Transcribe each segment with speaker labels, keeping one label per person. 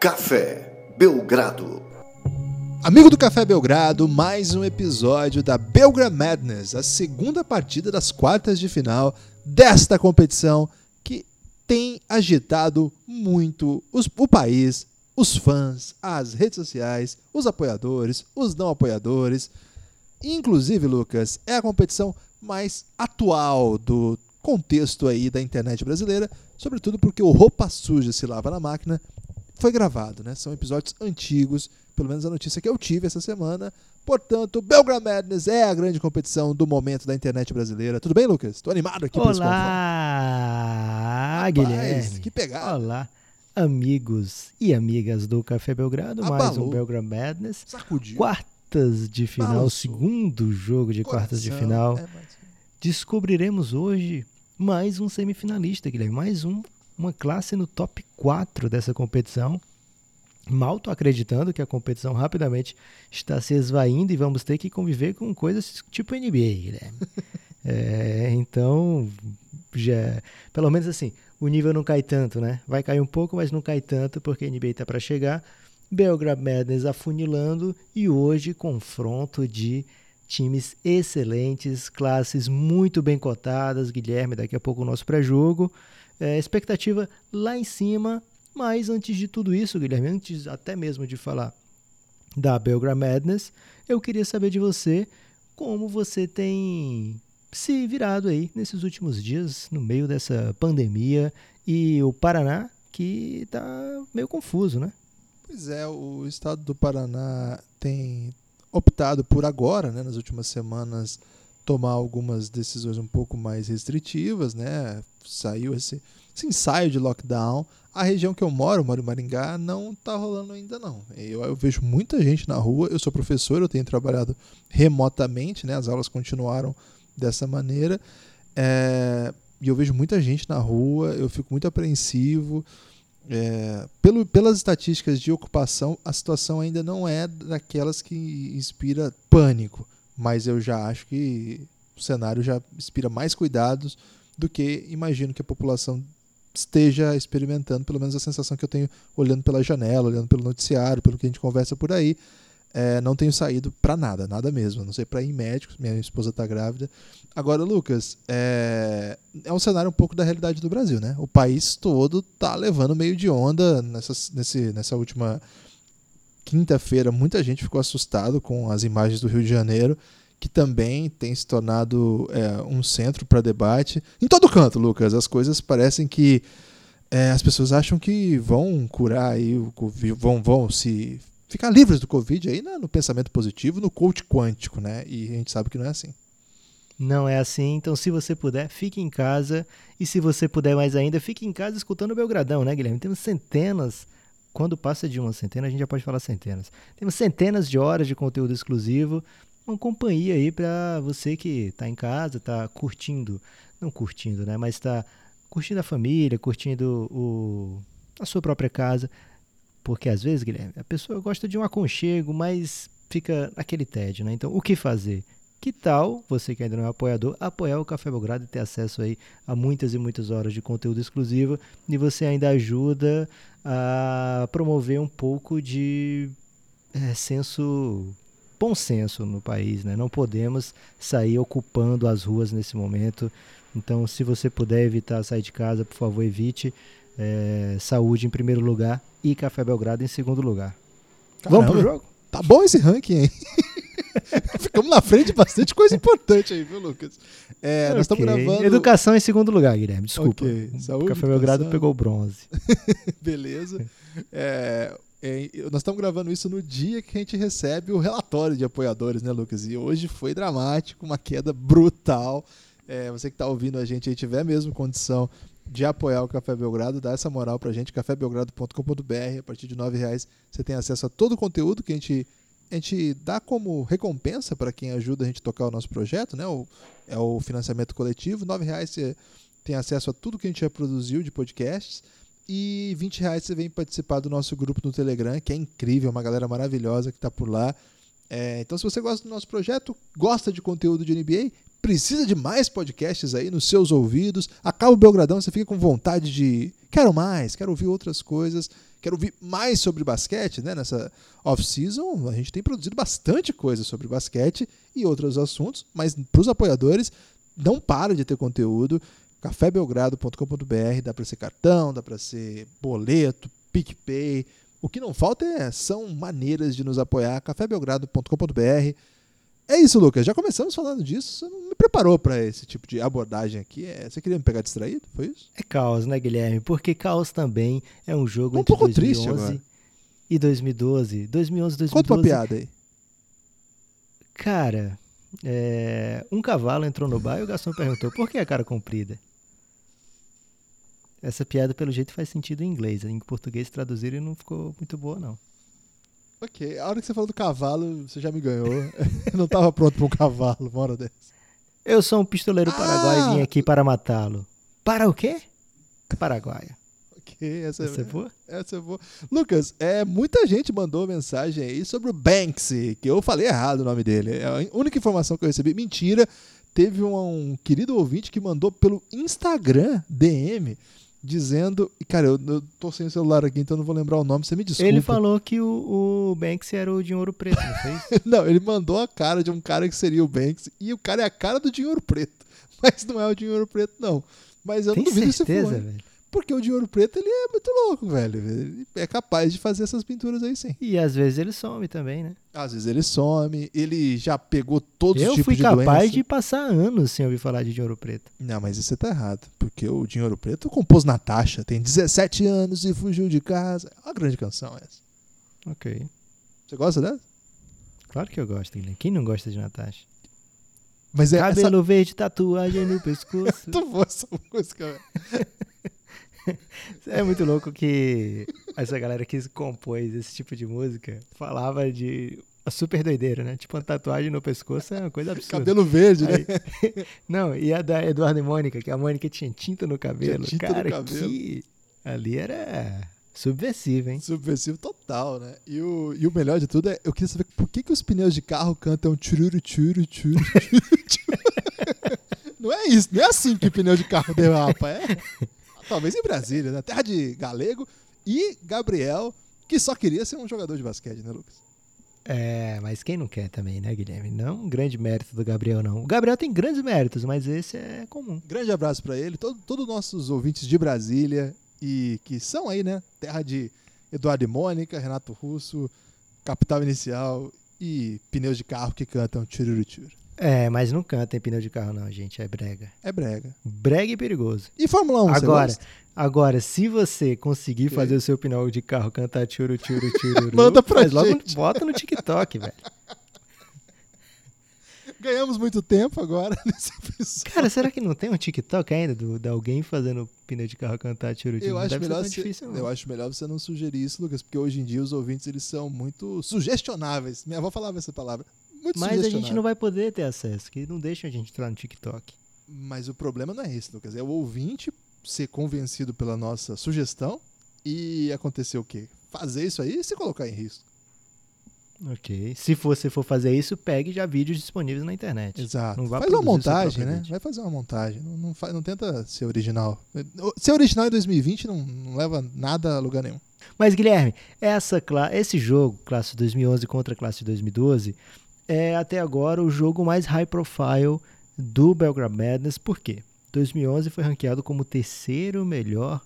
Speaker 1: Café Belgrado.
Speaker 2: Amigo do Café Belgrado, mais um episódio da Belgra Madness, a segunda partida das quartas de final desta competição que tem agitado muito os, o país, os fãs, as redes sociais, os apoiadores, os não apoiadores. Inclusive, Lucas, é a competição mais atual do contexto aí da internet brasileira, sobretudo porque o Roupa Suja se lava na máquina foi gravado, né? São episódios antigos, pelo menos a notícia que eu tive essa semana. Portanto, Belgram Madness é a grande competição do momento da internet brasileira. Tudo bem, Lucas? Estou animado aqui
Speaker 3: para Olá, Guilherme.
Speaker 2: Que pegada.
Speaker 3: Olá, amigos e amigas do Café Belgrado.
Speaker 2: Abalou.
Speaker 3: Mais um Belgram Madness.
Speaker 2: Sacudiu.
Speaker 3: Quartas de final,
Speaker 2: Balançou.
Speaker 3: segundo jogo de
Speaker 2: Coração.
Speaker 3: quartas de final.
Speaker 2: É, mas-
Speaker 3: Descobriremos hoje mais um semifinalista, Guilherme. Mais um, uma classe no top 4 dessa competição. Mal tô acreditando que a competição rapidamente está se esvaindo e vamos ter que conviver com coisas tipo NBA, Guilherme. É, então, já, pelo menos assim, o nível não cai tanto, né? Vai cair um pouco, mas não cai tanto porque a NBA está para chegar. Belgrade Madness afunilando e hoje confronto de times excelentes, classes muito bem cotadas. Guilherme, daqui a pouco o nosso pré-jogo. É, expectativa lá em cima, mas antes de tudo isso, Guilherme, antes até mesmo de falar da Belgrade Madness, eu queria saber de você como você tem se virado aí nesses últimos dias, no meio dessa pandemia, e o Paraná que tá meio confuso, né?
Speaker 2: Pois é, o estado do Paraná tem optado por agora, né, nas últimas semanas, tomar algumas decisões um pouco mais restritivas, né? Saiu esse, esse ensaio de lockdown. A região que eu moro, moro em Maringá, não tá rolando ainda não. Eu, eu vejo muita gente na rua. Eu sou professor, eu tenho trabalhado remotamente, né? As aulas continuaram dessa maneira. É, e eu vejo muita gente na rua, eu fico muito apreensivo. É, pelo, pelas estatísticas de ocupação, a situação ainda não é daquelas que inspira pânico, mas eu já acho que o cenário já inspira mais cuidados do que imagino que a população esteja experimentando, pelo menos a sensação que eu tenho olhando pela janela, olhando pelo noticiário, pelo que a gente conversa por aí. É, não tenho saído para nada, nada mesmo. A não sei para ir em médicos, minha esposa está grávida. Agora, Lucas, é, é um cenário um pouco da realidade do Brasil, né? O país todo tá levando meio de onda nessa, nesse, nessa última quinta-feira. Muita gente ficou assustado com as imagens do Rio de Janeiro, que também tem se tornado é, um centro para debate. Em todo canto, Lucas, as coisas parecem que é, as pessoas acham que vão curar aí o Covid, vão, vão se ficar livres do Covid aí no, no pensamento positivo, no coach quântico, né? E a gente sabe que não é assim.
Speaker 3: Não é assim, então se você puder, fique em casa. E se você puder mais ainda, fique em casa escutando o Belgradão, né, Guilherme? Temos centenas, quando passa de uma centena, a gente já pode falar centenas. Temos centenas de horas de conteúdo exclusivo, uma companhia aí para você que está em casa, está curtindo, não curtindo, né, mas está curtindo a família, curtindo o, a sua própria casa. Porque às vezes, Guilherme, a pessoa gosta de um aconchego, mas fica aquele tédio, né? Então, o que fazer? Que tal, você que ainda não é apoiador, apoiar o Café Belgrado e ter acesso aí a muitas e muitas horas de conteúdo exclusivo e você ainda ajuda a promover um pouco de é, senso, bom senso no país, né? Não podemos sair ocupando as ruas nesse momento. Então, se você puder evitar sair de casa, por favor, evite. É, saúde em primeiro lugar e Café Belgrado em segundo lugar. Vamos pro
Speaker 2: Caramba,
Speaker 3: jogo?
Speaker 2: Tá bom esse ranking, hein? Ficamos na frente de bastante coisa importante aí, viu, Lucas? É, nós estamos gravando.
Speaker 3: Educação em segundo lugar, Guilherme. Desculpa.
Speaker 2: Ok. Saúde,
Speaker 3: o Café Belgrado pegou o bronze.
Speaker 2: Beleza. É, é, nós estamos gravando isso no dia que a gente recebe o relatório de apoiadores, né, Lucas? E hoje foi dramático, uma queda brutal. É, você que está ouvindo a gente aí tiver mesmo condição de apoiar o Café Belgrado, dá essa moral pra gente, cafébelgrado.com.br. A partir de 9 reais você tem acesso a todo o conteúdo que a gente, a gente dá como recompensa para quem ajuda a gente a tocar o nosso projeto, né? O, é o financiamento coletivo. 9 reais você tem acesso a tudo que a gente já produziu de podcasts. E 20 reais você vem participar do nosso grupo no Telegram, que é incrível, uma galera maravilhosa que está por lá. É, então, se você gosta do nosso projeto, gosta de conteúdo de NBA, precisa de mais podcasts aí nos seus ouvidos, acaba o Belgradão, você fica com vontade de quero mais, quero ouvir outras coisas, quer ouvir mais sobre basquete, né? Nessa off-season, a gente tem produzido bastante coisa sobre basquete e outros assuntos, mas para os apoiadores, não para de ter conteúdo. cafébelgrado.com.br, dá para ser cartão, dá para ser boleto, PicPay. O que não falta é, são maneiras de nos apoiar. cafébelgrado.com.br é isso, Lucas. Já começamos falando disso. Você não me preparou para esse tipo de abordagem aqui. É, você queria me pegar distraído? Foi isso?
Speaker 3: É caos, né, Guilherme? Porque caos também é um jogo
Speaker 2: um
Speaker 3: entre
Speaker 2: pouco
Speaker 3: 2011
Speaker 2: triste agora.
Speaker 3: e 2012. 2011 2012.
Speaker 2: Conta uma piada aí.
Speaker 3: Cara, é, um cavalo entrou no bar e o garçom perguntou por que a cara comprida? Essa piada, pelo jeito, faz sentido em inglês. Em português traduziram e não ficou muito boa, não.
Speaker 2: Ok, a hora que você falou do cavalo, você já me ganhou. Eu não estava pronto para um cavalo, uma hora dessa.
Speaker 3: Eu sou um pistoleiro paraguaio
Speaker 2: Ah!
Speaker 3: e vim aqui para matá-lo. Para o quê? Paraguaio.
Speaker 2: Ok, essa,
Speaker 3: Essa é boa?
Speaker 2: Essa é boa. Lucas, é, muita gente mandou mensagem aí sobre o Banksy, que eu falei errado o nome dele. É a única informação que eu recebi. Mentira. Teve um, um querido ouvinte que mandou pelo Instagram DM dizendo. e, Cara, eu, eu tô sem o celular aqui, então não vou lembrar o nome. Você me desculpa.
Speaker 3: Ele falou que o, o Banksy era o ouro preto, não foi isso?
Speaker 2: Não, ele mandou a cara de um cara que seria o Banks e o cara é a cara do Dinheiro Preto. Mas não é o Dinheiro Preto, não. Mas eu
Speaker 3: Tem
Speaker 2: não duvido se
Speaker 3: certeza,
Speaker 2: for.
Speaker 3: velho?
Speaker 2: Porque o Dinheiro Preto, ele é muito louco, velho. Ele é capaz de fazer essas pinturas aí, sim.
Speaker 3: E às vezes ele some também, né?
Speaker 2: Às vezes ele some, ele já pegou todos
Speaker 3: Eu
Speaker 2: os tipos
Speaker 3: fui
Speaker 2: de
Speaker 3: capaz
Speaker 2: doença.
Speaker 3: de passar anos sem ouvir falar de ouro preto.
Speaker 2: Não, mas isso você tá errado. Porque o Dinheiro Preto compôs Natasha, tem 17 anos e fugiu de casa. É uma grande canção essa.
Speaker 3: Ok.
Speaker 2: Você gosta dessa?
Speaker 3: Claro que eu gosto, Guilherme. Quem não gosta de Natasha?
Speaker 2: Mas é
Speaker 3: Cabelo verde, tatuagem no pescoço.
Speaker 2: essa... Boa essa música, velho.
Speaker 3: É muito louco que essa galera que compôs esse tipo de música falava de super doideira, né? Tipo, uma tatuagem no pescoço é uma coisa absurda.
Speaker 2: Cabelo verde, né?
Speaker 3: Aí- não, e a da Eduardo e Mônica, que a Mônica tinha tinta no cabelo.
Speaker 2: tinta no
Speaker 3: Cara,
Speaker 2: cabelo.
Speaker 3: que ali era subversivo, hein?
Speaker 2: Subversivo total, né? E o, e o melhor de tudo é, eu queria saber por que, que os pneus de carro cantam tchururu, tchuru, tchuru, tchuru, tchuru. Não é isso, não é assim que pneu de carro derrapa, é? Talvez em Brasília, né? Terra de galego e Gabriel, que só queria ser um jogador de basquete, né, Lucas?
Speaker 3: É, mas quem não quer também, né, Guilherme? Não um grande mérito do Gabriel, não. O Gabriel tem grandes méritos, mas esse é comum.
Speaker 2: Grande abraço pra ele, todo- todos os nossos ouvintes de Brasília e que são aí, né? Terra de Eduardo e Mônica, Renato Russo, Capital Inicial e pneus de carro que cantam tchururu, tchuru.
Speaker 3: É, mas não canta em pneu de carro, não, gente. É brega.
Speaker 2: É brega.
Speaker 3: Brega e perigoso.
Speaker 2: E Fórmula 1, você
Speaker 3: Agora, agora, se você conseguir
Speaker 2: Ok.
Speaker 3: fazer o seu pneu de carro cantar tchuru, tchuru, tchuru,
Speaker 2: Manda pra
Speaker 3: faz logo,
Speaker 2: gente.
Speaker 3: bota no TikTok, velho.
Speaker 2: Ganhamos muito tempo agora nesse episódio.
Speaker 3: Cara, será que não tem um TikTok ainda do, de alguém fazendo pneu de carro cantar tchuru, tchuru?
Speaker 2: Eu acho,
Speaker 3: ser
Speaker 2: melhor
Speaker 3: difícil, não.
Speaker 2: eu acho melhor você não sugerir isso, Lucas, porque hoje em dia os ouvintes eles são muito sugestionáveis. Minha avó falava essa palavra. Muito
Speaker 3: Mas a gente não vai poder ter acesso, que não deixa a gente entrar no TikTok.
Speaker 2: Mas o problema não é esse, Lucas. É o ouvinte ser convencido pela nossa sugestão e acontecer o quê? Fazer isso aí e se colocar em risco.
Speaker 3: Ok. Se você for fazer isso, pegue já vídeos disponíveis na internet.
Speaker 2: Exato. Faz uma montagem, né?
Speaker 3: vídeo.
Speaker 2: Vai fazer uma montagem. Não, não, fa- não tenta ser original. Ser original em 2020 não, não leva nada a lugar nenhum.
Speaker 3: Mas, Guilherme, essa, esse jogo, classe 2011 contra classe 2012, é até agora o jogo mais high profile do Belgrade Madness. Por quê? 2011 foi ranqueado como terceiro melhor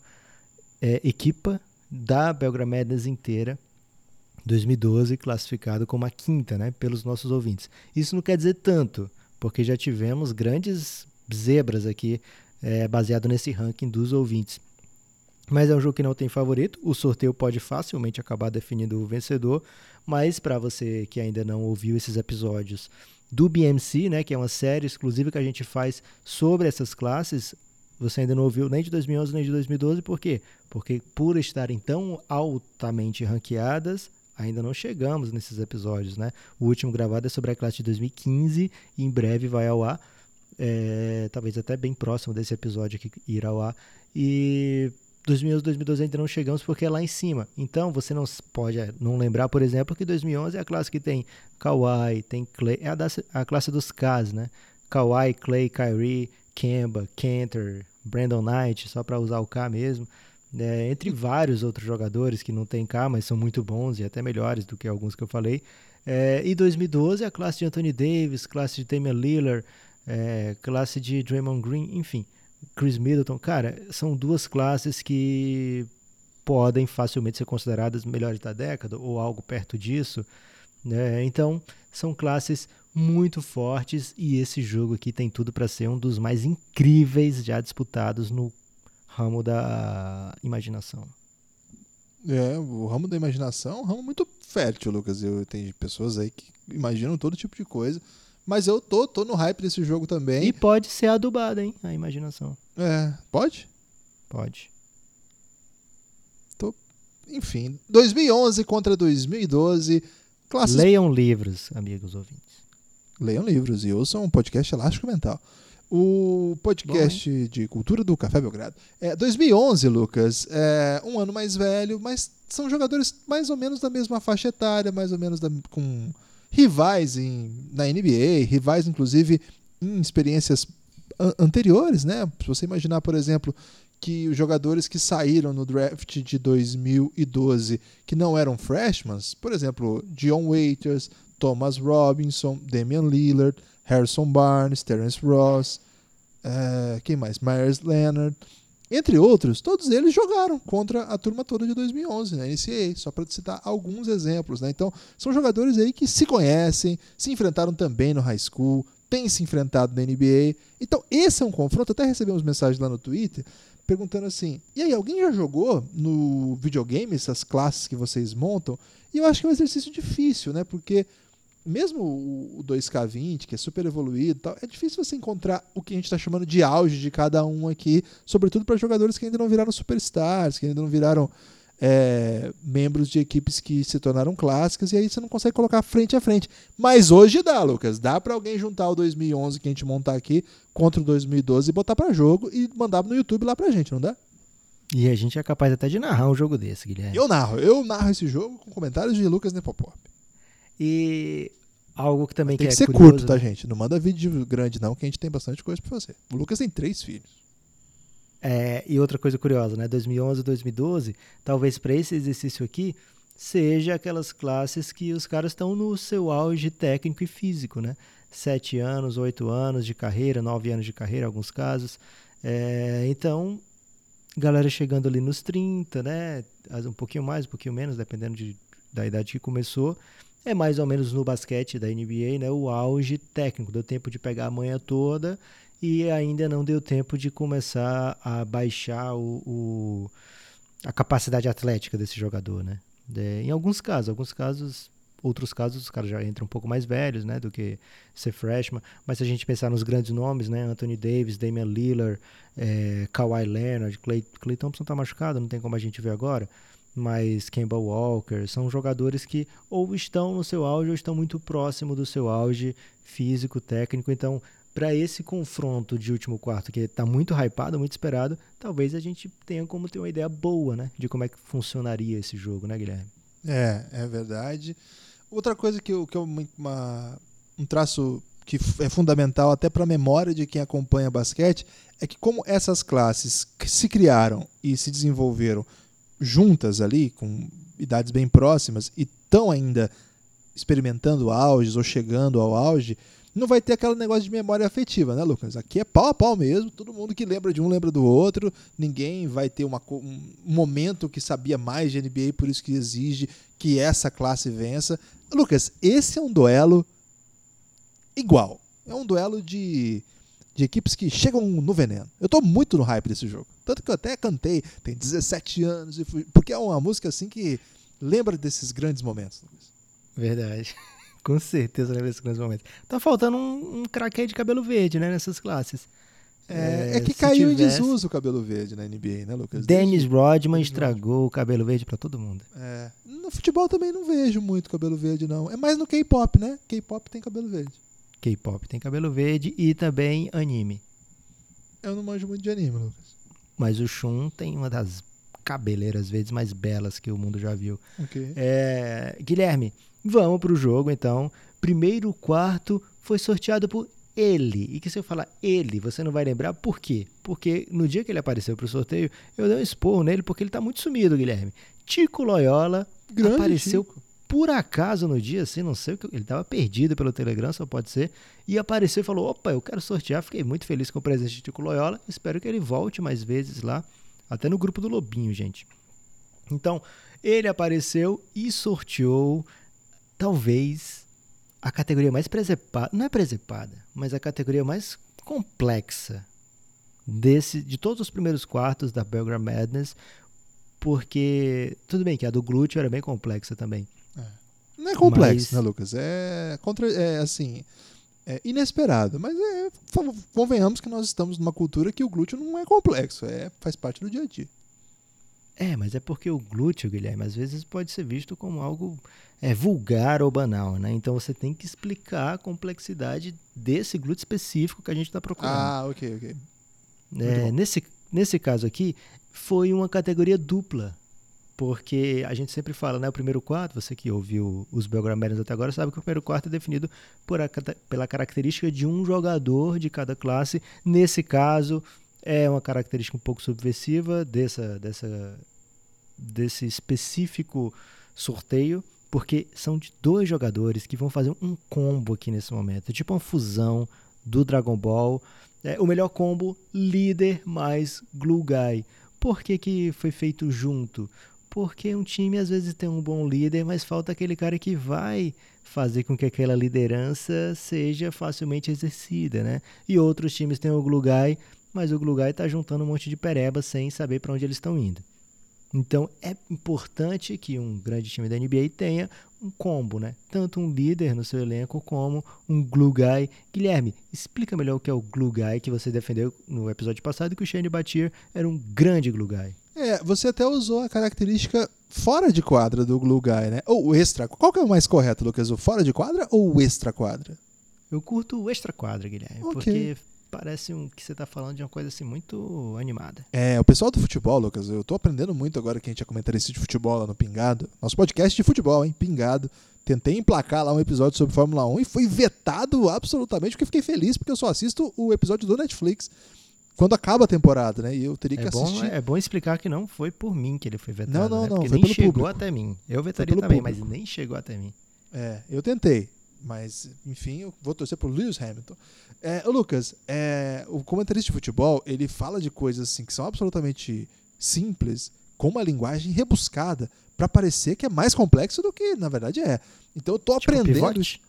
Speaker 3: é, equipa da Belgrade Madness inteira. 2012 classificado como a quinta, né, pelos nossos ouvintes. Isso não quer dizer tanto, porque já tivemos grandes zebras aqui é, baseado nesse ranking dos ouvintes. Mas é um jogo que não tem favorito. O sorteio pode facilmente acabar definindo o vencedor. Mas para você que ainda não ouviu esses episódios do BMC, né, que é uma série exclusiva que a gente faz sobre essas classes, você ainda não ouviu nem de 2011 nem de 2012, por quê? Porque por estarem tão altamente ranqueadas, ainda não chegamos nesses episódios, né? O último gravado é sobre a classe de 2015 e em breve vai ao ar, é, talvez até bem próximo desse episódio aqui ir ao ar. E 2011 2012 ainda não chegamos porque é lá em cima. Então você não pode é, não lembrar, por exemplo, que 2011 é a classe que tem Kawhi, tem Clay, é a, da- a classe dos Ks, né? Kawhi, Clay, Kyrie, Kemba, Cantor, Brandon Knight, só para usar o K mesmo. né, entre vários outros jogadores que não tem cá, mas são muito bons e até melhores do que alguns que eu falei. É, e 2012 a classe de Anthony Davis, classe de Damian Lillard, é, classe de Draymond Green, enfim, Chris Middleton. Cara, são duas classes que podem facilmente ser consideradas melhores da década ou algo perto disso. Né? Então, são classes muito fortes e esse jogo aqui tem tudo para ser um dos mais incríveis já disputados no ramo da imaginação.
Speaker 2: É, o ramo da imaginação é um ramo muito fértil, Lucas. Eu tenho pessoas aí que imaginam todo tipo de coisa. Mas eu tô, tô no hype desse jogo também.
Speaker 3: E pode ser adubada, hein? A imaginação.
Speaker 2: É, pode?
Speaker 3: Pode.
Speaker 2: Tô, enfim, 2011 contra 2012.
Speaker 3: Classes... Leiam livros, amigos ouvintes.
Speaker 2: Leiam livros e ouçam um podcast Elástico Mental. O podcast Bom, de cultura do Café Belgrado. É 2011, Lucas. É um ano mais velho, mas são jogadores mais ou menos da mesma faixa etária, mais ou menos da, com rivais em, na NBA, rivais inclusive em experiências an anteriores, né? Se você imaginar, por exemplo, que os jogadores que saíram no draft de 2012 que não eram freshmen, por exemplo, John Waiters, Thomas Robinson, Damian Lillard, Harrison Barnes, Terence Ross, uh, quem mais? Myers Leonard, entre outros, todos eles jogaram contra a turma toda de 2011 na NCAA, só para citar alguns exemplos. Né? Então, são jogadores aí que se conhecem, se enfrentaram também no high school, têm se enfrentado na NBA. Então, esse é um confronto. Até recebemos mensagem lá no Twitter perguntando assim: e aí, alguém já jogou no videogame essas classes que vocês montam? E eu acho que é um exercício difícil, né? Porque mesmo o 2K20, que é super evoluído, tal, é difícil você encontrar o que a gente está chamando de auge de cada um aqui, sobretudo para jogadores que ainda não viraram superstars, que ainda não viraram é, membros de equipes que se tornaram clássicas, e aí você não consegue colocar frente a frente. Mas hoje dá, Lucas. Dá para alguém juntar o 2011 que a gente montar aqui contra o 2012 e botar para jogo e mandar no YouTube lá pra gente, não dá?
Speaker 3: E a gente é capaz até de narrar um jogo desse, Guilherme.
Speaker 2: Eu narro, eu narro esse jogo com comentários de Lucas Nepopop.
Speaker 3: E algo que também
Speaker 2: tem
Speaker 3: que,
Speaker 2: que
Speaker 3: é
Speaker 2: ser
Speaker 3: curioso,
Speaker 2: curto, tá, gente? Não manda vídeo grande, não, que a gente tem bastante coisa pra fazer. O Lucas tem três filhos.
Speaker 3: É, e outra coisa curiosa, né? 2011 2012, talvez para esse exercício aqui, seja aquelas classes que os caras estão no seu auge técnico e físico, né? Sete anos, oito anos de carreira, nove anos de carreira, em alguns casos. É, então, galera chegando ali nos 30, né? Um pouquinho mais, um pouquinho menos, dependendo de, da idade que começou é mais ou menos no basquete da NBA, né, o auge técnico. Deu tempo de pegar a manhã toda e ainda não deu tempo de começar a baixar o, o a capacidade atlética desse jogador, né? De, em alguns casos, alguns casos, outros casos os caras já entram um pouco mais velhos, né, do que ser freshman. Mas se a gente pensar nos grandes nomes, né, Anthony Davis, Damian Lillard, é, Kawhi Leonard, Clay, Clay Thompson tá machucado, não tem como a gente ver agora mas Kemba Walker são jogadores que ou estão no seu auge ou estão muito próximo do seu auge físico, técnico. Então, para esse confronto de último quarto, que está muito hypado, muito esperado, talvez a gente tenha como ter uma ideia boa, né, de como é que funcionaria esse jogo, né, Guilherme?
Speaker 2: É, é verdade. Outra coisa que, eu, que eu, uma, um traço que é fundamental até para a memória de quem acompanha basquete é que como essas classes se criaram e se desenvolveram juntas ali, com idades bem próximas, e estão ainda experimentando auges ou chegando ao auge, não vai ter aquele negócio de memória afetiva, né, Lucas? Aqui é pau a pau mesmo, todo mundo que lembra de um lembra do outro, ninguém vai ter uma, um momento que sabia mais de NBA, por isso que exige que essa classe vença. Lucas, esse é um duelo igual. É um duelo de de equipes que chegam no veneno. Eu tô muito no hype desse jogo. Tanto que eu até cantei, tem 17 anos, e fui, porque é uma música assim que lembra desses grandes momentos.
Speaker 3: Verdade. Com certeza lembra desses grandes momentos. Tá faltando um, um craque de cabelo verde, né, nessas classes.
Speaker 2: É, é, é que caiu tivesse... em desuso o cabelo verde na NBA, né, Lucas?
Speaker 3: Dennis Rodman estragou o cabelo verde para todo mundo.
Speaker 2: É. No futebol também não vejo muito cabelo verde, não. É mais no K-pop, né? K-pop tem cabelo verde.
Speaker 3: K-pop tem cabelo verde e também anime.
Speaker 2: Eu não manjo muito de anime, Lucas.
Speaker 3: Mas o Shun tem uma das cabeleiras verdes mais belas que o mundo já viu.
Speaker 2: Okay.
Speaker 3: É, Guilherme, vamos pro jogo então. Primeiro quarto foi sorteado por ele. E que se eu falar ele, você não vai lembrar por quê? Porque no dia que ele apareceu para o sorteio, eu dei um esporro nele porque ele está muito sumido, Guilherme. Tico Loyola
Speaker 2: Grande
Speaker 3: apareceu
Speaker 2: Chico.
Speaker 3: Por acaso no dia, assim, não sei o que. Ele estava perdido pelo Telegram, só pode ser. E apareceu e falou: opa, eu quero sortear. Fiquei muito feliz com o presente de Tico Loyola. Espero que ele volte mais vezes lá, até no grupo do Lobinho, gente. Então, ele apareceu e sorteou, talvez, a categoria mais presepada. Não é presepada, mas a categoria mais complexa desse, de todos os primeiros quartos da Belgram Madness. Porque, tudo bem que a do glúteo era bem complexa também.
Speaker 2: Não é complexo,
Speaker 3: Mas-
Speaker 2: né, Lucas? É, contra, é assim, é inesperado. Mas é, convenhamos que nós estamos numa cultura que o glúteo não é complexo, é, faz parte do dia a dia.
Speaker 3: É, mas é porque o glúteo, Guilherme, às vezes pode ser visto como algo é, vulgar ou banal, né? Então você tem que explicar a complexidade desse glúteo específico que a gente está procurando.
Speaker 2: Ah, ok, ok.
Speaker 3: É, nesse, nesse caso aqui, foi uma categoria dupla. Porque a gente sempre fala, né? O primeiro quarto, você que ouviu os Belgramérios até agora, sabe que o primeiro quarto é definido por a pela característica de um jogador de cada classe. Nesse caso, é uma característica um pouco subversiva dessa, dessa, desse específico sorteio, porque são de dois jogadores que vão fazer um combo aqui nesse momento. Tipo uma fusão do Dragon Ball. É, o melhor combo, líder mais glue guy. Por que, que foi feito junto? Porque um time às vezes tem um bom líder, mas falta aquele cara que vai fazer com que aquela liderança seja facilmente exercida, né? E outros times têm o glue guy, mas o glue guy está juntando um monte de pereba sem saber para onde eles estão indo. Então é importante que um grande time da NBA tenha um combo, né? Tanto um líder no seu elenco como um glue guy. Guilherme, explica melhor o que é o glue guy que você defendeu no episódio passado que o Shane Batier era um grande glue guy.
Speaker 2: É, você até usou a característica fora de quadra do glue guy, né? Ou o extra. Qual que é o mais correto, Lucas? O fora de quadra ou o extra quadra?
Speaker 3: Eu curto o extra quadra, Guilherme,
Speaker 2: Ok.
Speaker 3: porque parece um, que você tá falando de uma coisa assim muito animada.
Speaker 2: É, o pessoal do futebol, Lucas, eu tô aprendendo muito agora que a gente é comentarista de futebol lá no Pingado. Nosso podcast de futebol, hein? Pingado. Tentei emplacar lá um episódio sobre Fórmula 1 e foi vetado absolutamente, porque fiquei feliz, porque eu só assisto o episódio do Netflix quando acaba a temporada, né? E eu teria que
Speaker 3: É bom,
Speaker 2: assistir.
Speaker 3: é bom explicar que não foi por mim que ele foi vetado,
Speaker 2: Não, não,
Speaker 3: né?
Speaker 2: não,
Speaker 3: Porque
Speaker 2: foi
Speaker 3: nem chegou
Speaker 2: público.
Speaker 3: até mim. Eu vetaria também,
Speaker 2: público.
Speaker 3: mas nem chegou até mim.
Speaker 2: É, eu tentei. Mas, enfim, eu vou torcer pro Lewis Hamilton. É, Lucas, é, o comentarista de futebol, ele fala de coisas assim que são absolutamente simples, com uma linguagem rebuscada, pra parecer que é mais complexo do que na verdade é. Então eu tô
Speaker 3: Tipo,
Speaker 2: aprendendo.
Speaker 3: pivote?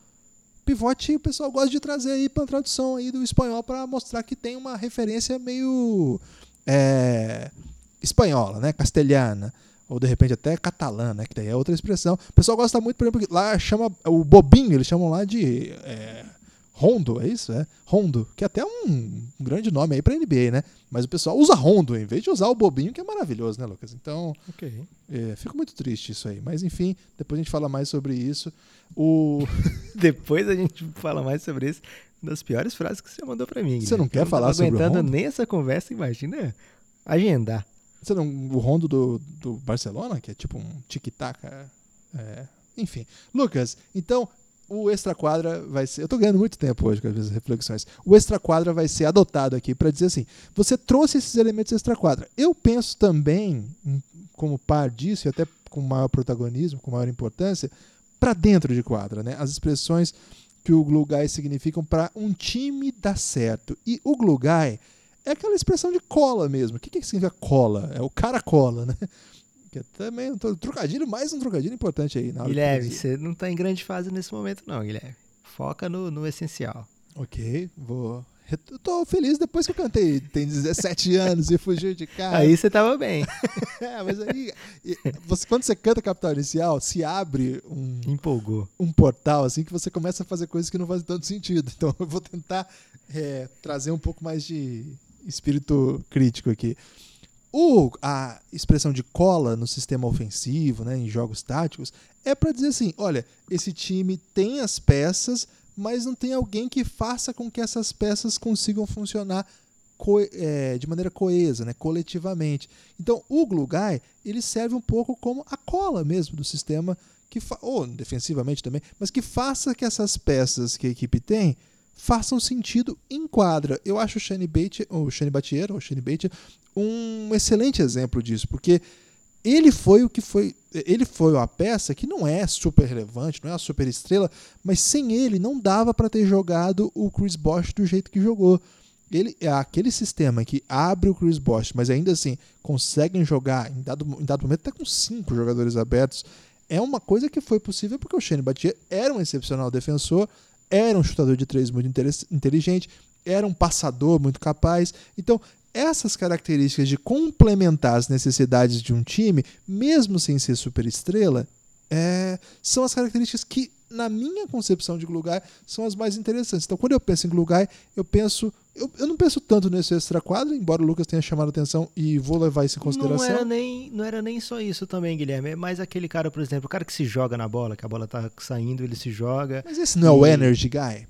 Speaker 2: Pivote o pessoal gosta de trazer aí pra tradução aí do espanhol pra mostrar que tem uma referência meio é, espanhola, né? Castelhana. Ou de repente até catalã, né? Que daí é outra expressão. O pessoal gosta muito, por exemplo, lá chama o bobinho, eles chamam lá de é, Rondo, é isso? É? Rondo, que é até um, um grande nome aí pra NBA, né? Mas o pessoal usa Rondo em vez de usar o bobinho, que é maravilhoso, né, Lucas? Então,
Speaker 3: Ok.
Speaker 2: é, fico muito triste isso aí. Mas enfim, depois a gente fala mais sobre isso. O.
Speaker 3: Depois a gente fala mais sobre isso. Uma das piores frases que você mandou pra mim.
Speaker 2: Você
Speaker 3: Guilherme.
Speaker 2: não quer
Speaker 3: Eu
Speaker 2: falar sobre o
Speaker 3: aguentando
Speaker 2: Rondo?
Speaker 3: nem essa conversa, imagina agendar.
Speaker 2: Você não, o Rondo do, do Barcelona, que é tipo um tic-tac. é, enfim. Lucas, então o Extra Quadra vai ser. Eu tô ganhando muito tempo hoje com as minhas reflexões. O Extra Quadra vai ser adotado aqui para dizer assim: você trouxe esses elementos Extra Quadra. Eu penso também, em- como par disso, e até com maior protagonismo, com maior importância, para dentro de quadra, né? As expressões que o Glue Guy significam para um time dar certo. E o Glue Guy é aquela expressão de cola mesmo. O que, que significa cola? É o cara cola, né? Que também um tro- trocadilho, mais um trocadilho importante aí.
Speaker 3: Guilherme, você não tá em grande fase nesse momento, não, Guilherme. Foca no, no essencial.
Speaker 2: Ok, vou. Eu tô feliz depois que eu cantei. Tem 17 anos e fugiu de casa.
Speaker 3: Aí você tava bem.
Speaker 2: É, mas aí, você, quando você canta Capital Inicial, se abre um,
Speaker 3: Empolgou.
Speaker 2: um portal assim que você começa a fazer coisas que não fazem tanto sentido. Então eu vou tentar é, trazer um pouco mais de espírito crítico aqui. O, a expressão de cola no sistema ofensivo, né, em jogos táticos, é para dizer assim: olha, esse time tem as peças, mas não tem alguém que faça com que essas peças consigam funcionar co- é, de maneira coesa, né, coletivamente. Então, o glue guy, ele serve um pouco como a cola mesmo do sistema, que ou defensivamente também, mas que faça que essas peças que a equipe tem façam sentido em quadra. Eu acho o Shane Bate, o Shane Batier, o Shane Bate, um excelente exemplo disso, porque ele foi o que foi, ele foi a peça que não é super relevante, não é a super estrela, mas sem ele não dava para ter jogado o Chris Bosh do jeito que jogou. Ele é aquele sistema que abre o Chris Bosh, mas ainda assim conseguem jogar em dado, em dado momento até com cinco jogadores abertos. É uma coisa que foi possível porque o Shane Batier era um excepcional defensor, era um chutador de três muito inteligente, era um passador muito capaz. Então, essas características de complementar as necessidades de um time, mesmo sem ser superestrela, é, são as características que, na minha concepção de Glugai, são as mais interessantes. Então, quando eu penso em Glugai, eu penso. Eu, eu não penso tanto nesse extra quadro, embora o Lucas tenha chamado atenção e vou levar isso em consideração.
Speaker 3: Não era, nem, não era nem só isso também, Guilherme. É mais aquele cara, por exemplo, o cara que se joga na bola, que a bola tá saindo, ele se joga.
Speaker 2: Mas esse não e... é o Energy Guy?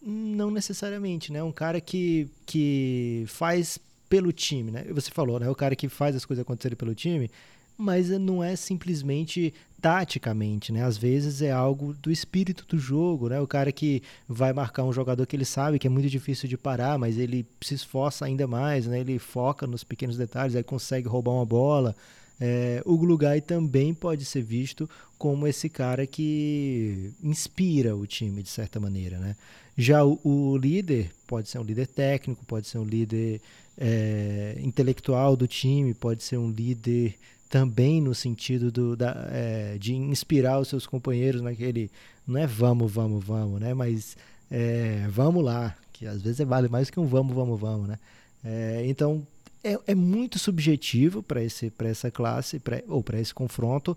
Speaker 3: Não necessariamente, né? Um cara que, que faz pelo time, né? Você falou, né? O cara que faz as coisas acontecerem pelo time, mas não é simplesmente taticamente, né? Às vezes é algo do espírito do jogo, né? O cara que vai marcar um jogador que ele sabe que é muito difícil de parar, mas ele se esforça ainda mais, né? Ele foca nos pequenos detalhes, aí consegue roubar uma bola. É, o Glugai também pode ser visto como esse cara que inspira o time de certa maneira, né? Já o, o líder pode ser um líder técnico, pode ser um líder é, intelectual do time, pode ser um líder também no sentido do, da, é, de inspirar os seus companheiros naquele, não é vamos, vamos, vamos, né? Mas é, vamos lá, que às vezes vale mais que um vamos, vamos, vamos, né? É, então é, é, muito subjetivo para essa classe, pra, ou para esse confronto,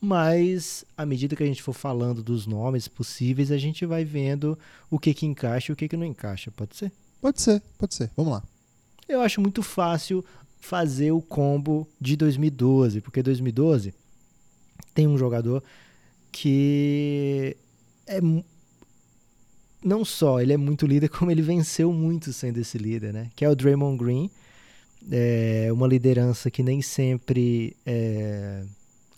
Speaker 3: mas à medida que a gente for falando dos nomes possíveis, a gente vai vendo o que que encaixa e o que que não encaixa, pode ser?
Speaker 2: Pode ser, pode ser. Vamos lá.
Speaker 3: Eu acho muito fácil fazer o combo de 2012, porque 2012 tem um jogador que é não só ele é muito líder, como ele venceu muito sendo esse líder, né? Que é o Draymond Green, é uma liderança que nem sempre é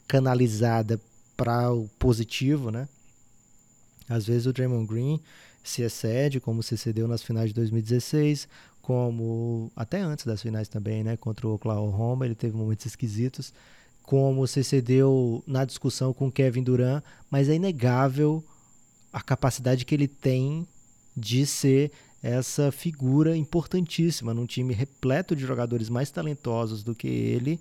Speaker 3: canalizada para o positivo, né? Às vezes o Draymond Green se excede, como se cedeu nas finais de 2016, como até antes das finais também, né, contra o Oklahoma, ele teve momentos esquisitos, como se cedeu na discussão com Kevin Durant, mas é inegável a capacidade que ele tem de ser essa figura importantíssima num time repleto de jogadores mais talentosos do que ele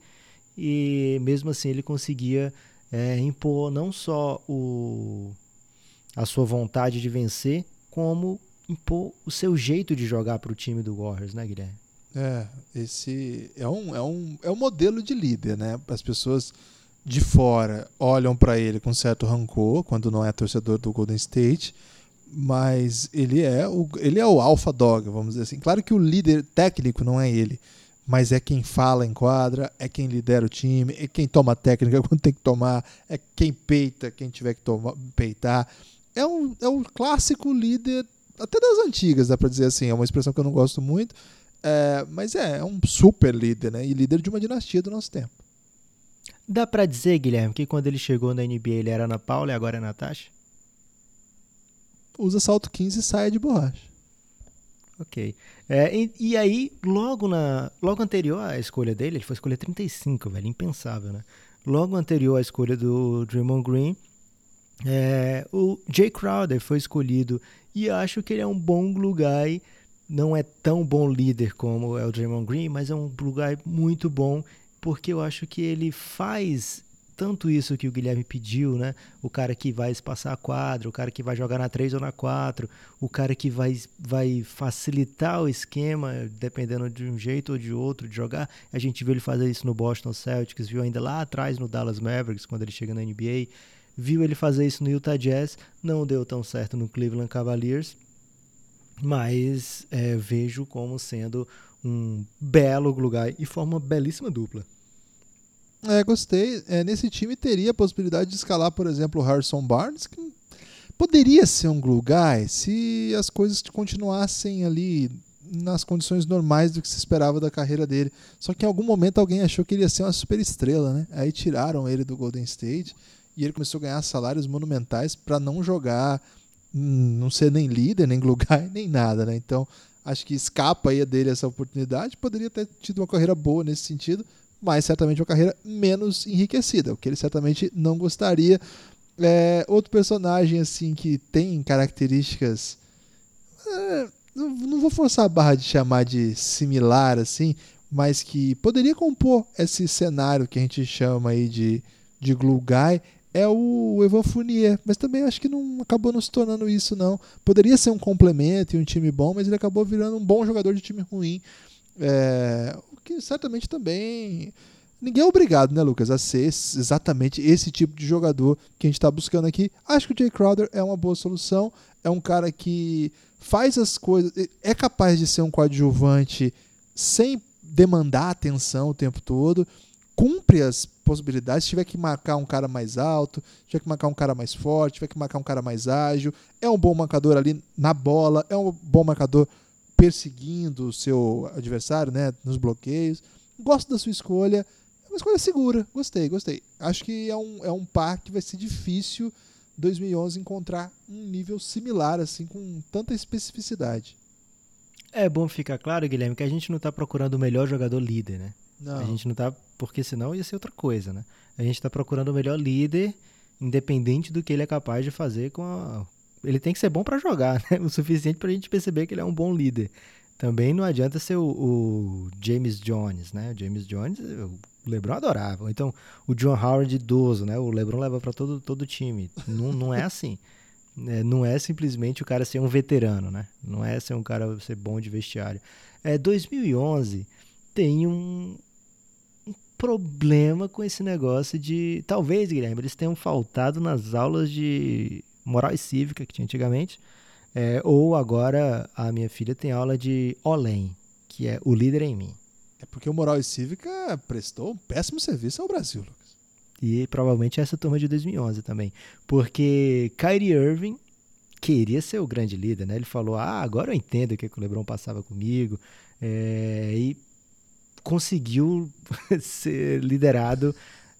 Speaker 3: e mesmo assim ele conseguia é, impor não só o, a sua vontade de vencer, como impor o seu jeito de jogar para o time do Warriors, né, Guilherme?
Speaker 2: É, esse é um, é um, é um modelo de líder, né? As pessoas de fora olham para ele com certo rancor quando não é torcedor do Golden State, mas ele é o, ele é o alpha dog, vamos dizer assim. Claro que o líder técnico não é ele, mas é quem fala em quadra, é quem lidera o time, é quem toma técnica quando tem que tomar, é quem peita quem tiver que tomar, peitar. É um, é um clássico líder até das antigas, dá para dizer assim, é uma expressão que eu não gosto muito, é, mas é, é um super líder, né? E líder de uma dinastia do nosso tempo.
Speaker 3: Dá para dizer, Guilherme, que quando ele chegou na NBA ele era Ana Paula e agora é Natasha?
Speaker 2: Usa salto 15 e saia de borracha.
Speaker 3: Ok. É, e, e, aí, logo na logo anterior à escolha dele, ele foi escolher 35, velho, impensável, né? Logo anterior à escolha do Draymond Green, é, o Jay Crowder foi escolhido e acho que ele é um bom lugar. Não é tão bom líder como é o Draymond Green, mas é um lugar muito bom porque eu acho que ele faz tanto isso que o Guilherme pediu, né? O cara que vai espaçar a quadra, o cara que vai jogar na 3 ou na 4, o cara que vai, vai facilitar o esquema, dependendo de um jeito ou de outro de jogar. A gente viu ele fazer isso no Boston Celtics, viu ainda lá atrás no Dallas Mavericks, quando ele chega na NBA viu ele fazer isso no Utah Jazz, não deu tão certo no Cleveland Cavaliers, mas é, vejo como sendo um belo lugar e forma uma belíssima dupla.
Speaker 2: É, gostei. É, nesse time teria a possibilidade de escalar, por exemplo, o Harrison Barnes, que poderia ser um glue guy se as coisas continuassem ali nas condições normais do que se esperava da carreira dele. Só que em algum momento alguém achou que ele ia ser uma super estrela, né? Aí tiraram ele do Golden State e ele começou a ganhar salários monumentais para não jogar hum, não ser nem líder, nem lugar, nem nada, né? Então, acho que escapa aí dele essa oportunidade. Poderia ter tido uma carreira boa nesse sentido, mas certamente uma carreira menos enriquecida, o que ele certamente não gostaria. É, outro personagem assim que tem características. É, não, não vou forçar a barra de chamar de similar assim, mas que poderia compor esse cenário que a gente chama aí de, de Glue Guy é o Evan Fournier, mas também acho que não acabou não se tornando isso não. Poderia ser um complemento e um time bom, mas ele acabou virando um bom jogador de time ruim. É, o que certamente também ninguém é obrigado, né, Lucas, a ser exatamente esse tipo de jogador que a gente está buscando aqui. Acho que o Jay Crowder é uma boa solução. É um cara que faz as coisas, é capaz de ser um coadjuvante sem demandar atenção o tempo todo, cumpre as possibilidades. Se tiver que marcar um cara mais alto, tiver que marcar um cara mais forte, tiver que marcar um cara mais ágil, é um bom marcador ali na bola, é um bom marcador perseguindo o seu adversário, né, nos bloqueios. Gosto da sua escolha, é uma escolha segura, gostei, gostei. Acho que é um, é um par que vai ser difícil 2011 encontrar um nível similar assim com tanta especificidade.
Speaker 3: É bom ficar claro, Guilherme, que a gente não está procurando o melhor jogador líder, né?
Speaker 2: Não.
Speaker 3: A gente não está, porque senão ia ser outra coisa, né? A gente está procurando o melhor líder, independente do que ele é capaz de fazer com a. Ele tem que ser bom para jogar, né? O suficiente para a gente perceber que ele é um bom líder. Também não adianta ser o, o James Jones, né? O James Jones, o LeBron adorava. Então, o John Howard idoso, né? O LeBron leva para todo todo time. Não, não é assim. É, não é simplesmente o cara ser um veterano, né? Não é ser um cara ser bom de vestiário. É 2011 tem um, um problema com esse negócio de talvez, Guilherme, eles tenham faltado nas aulas de moral e cívica que tinha antigamente. É, ou agora a minha filha tem aula de OLEM, que é o líder em mim.
Speaker 2: É porque o Moral e Cívica prestou um péssimo serviço ao Brasil, Lucas.
Speaker 3: E provavelmente essa turma de 2011 também. Porque Kyrie Irving queria ser o grande líder, né? Ele falou, ah, agora eu entendo o que, que o LeBron passava comigo. É, e conseguiu ser liderado,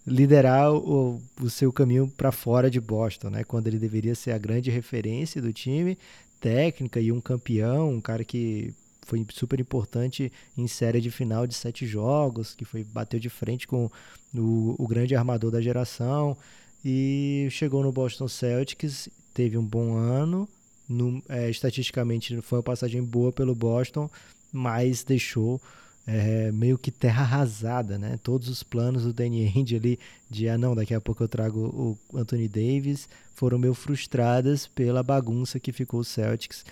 Speaker 3: liderar o, o seu caminho para fora de Boston, né? Quando ele deveria ser a grande referência do time, técnica e um campeão, um cara que foi super importante em série de final de sete jogos, que foi bateu de frente com o, o grande armador da geração e chegou no Boston Celtics, teve um bom ano, no, é, estatisticamente foi uma passagem boa pelo Boston, mas deixou é, meio que terra arrasada, né? Todos os planos do Danny Ainge ali de ah não, daqui a pouco eu trago o Anthony Davis foram meio frustradas pela bagunça que ficou o Celtics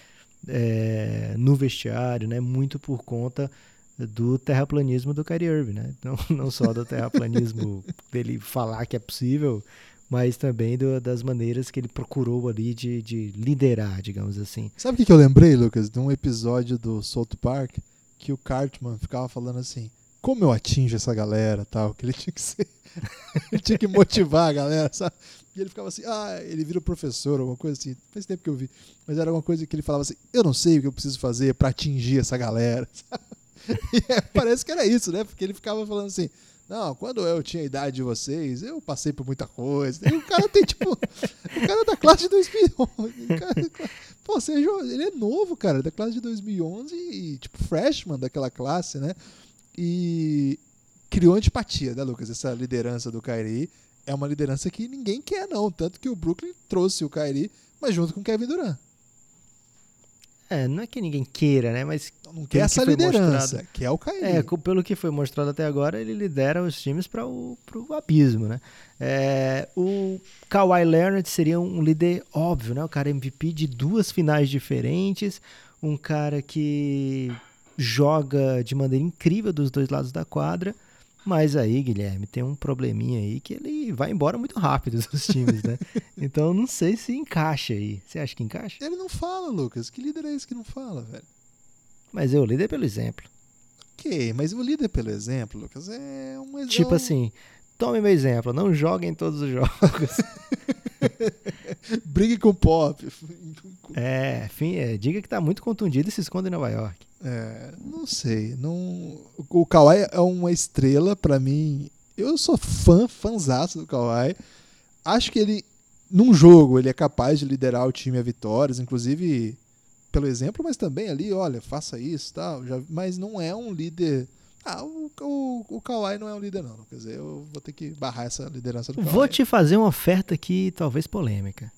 Speaker 3: é, no vestiário, né? Muito por conta do terraplanismo do Kyrie Irving, né? Não, não só do terraplanismo dele falar que é possível, mas também do, das maneiras que ele procurou ali de, de liderar, digamos assim.
Speaker 2: Sabe o que, que eu lembrei, Lucas? De um episódio do South Park que o Cartman ficava falando assim: como eu atinjo essa galera tal, que ele tinha que ser. ele tinha que motivar a galera, sabe? E ele ficava assim, ah, ele vira professor, alguma coisa assim. Faz tempo que eu vi. Mas era alguma coisa que ele falava assim, eu não sei o que eu preciso fazer para atingir essa galera. E é, parece que era isso, né? Porque ele ficava falando assim, não, quando eu tinha a idade de vocês, eu passei por muita coisa. E o cara tem, tipo, o cara da classe de 2011. Cara, pô, seja, ele é novo, cara, da classe de 2011 e, tipo, freshman daquela classe, né? E criou antipatia, né, Lucas? Essa liderança do Kyrie é uma liderança que ninguém quer, não. Tanto que o Brooklyn trouxe o Kyrie, mas junto com o Kevin Durant.
Speaker 3: É, não é que ninguém queira, né? Mas
Speaker 2: não quer essa que liderança, que é o Kyrie.
Speaker 3: É, pelo que foi mostrado até agora, ele lidera os times para o abismo, né? É, o Kawhi Leonard seria um líder óbvio, né? O cara MVP de duas finais diferentes, um cara que joga de maneira incrível dos dois lados da quadra mas aí, Guilherme, tem um probleminha aí que ele vai embora muito rápido dos times, né? então não sei se encaixa aí. Você acha que encaixa?
Speaker 2: Ele não fala, Lucas. Que líder é esse que não fala, velho?
Speaker 3: Mas eu, líder pelo exemplo.
Speaker 2: Ok, mas o líder pelo exemplo, Lucas, é um exemplo.
Speaker 3: Tipo assim, tome meu exemplo, não jogue em todos os jogos.
Speaker 2: Brigue com o pop.
Speaker 3: É, enfim, é, diga que tá muito contundido e se esconde em Nova York.
Speaker 2: É, não sei. Não... O Kawhi é uma estrela para mim. Eu sou fã, fanzaço do Kawhi. Acho que ele num jogo ele é capaz de liderar o time a vitórias, inclusive pelo exemplo, mas também ali, olha, faça isso tal. Já, mas não é um líder. Ah, o, o, o Kawhi não é um líder, não. Quer dizer, eu vou ter que barrar essa liderança do Kawhi.
Speaker 3: Vou te fazer uma oferta aqui, talvez polêmica.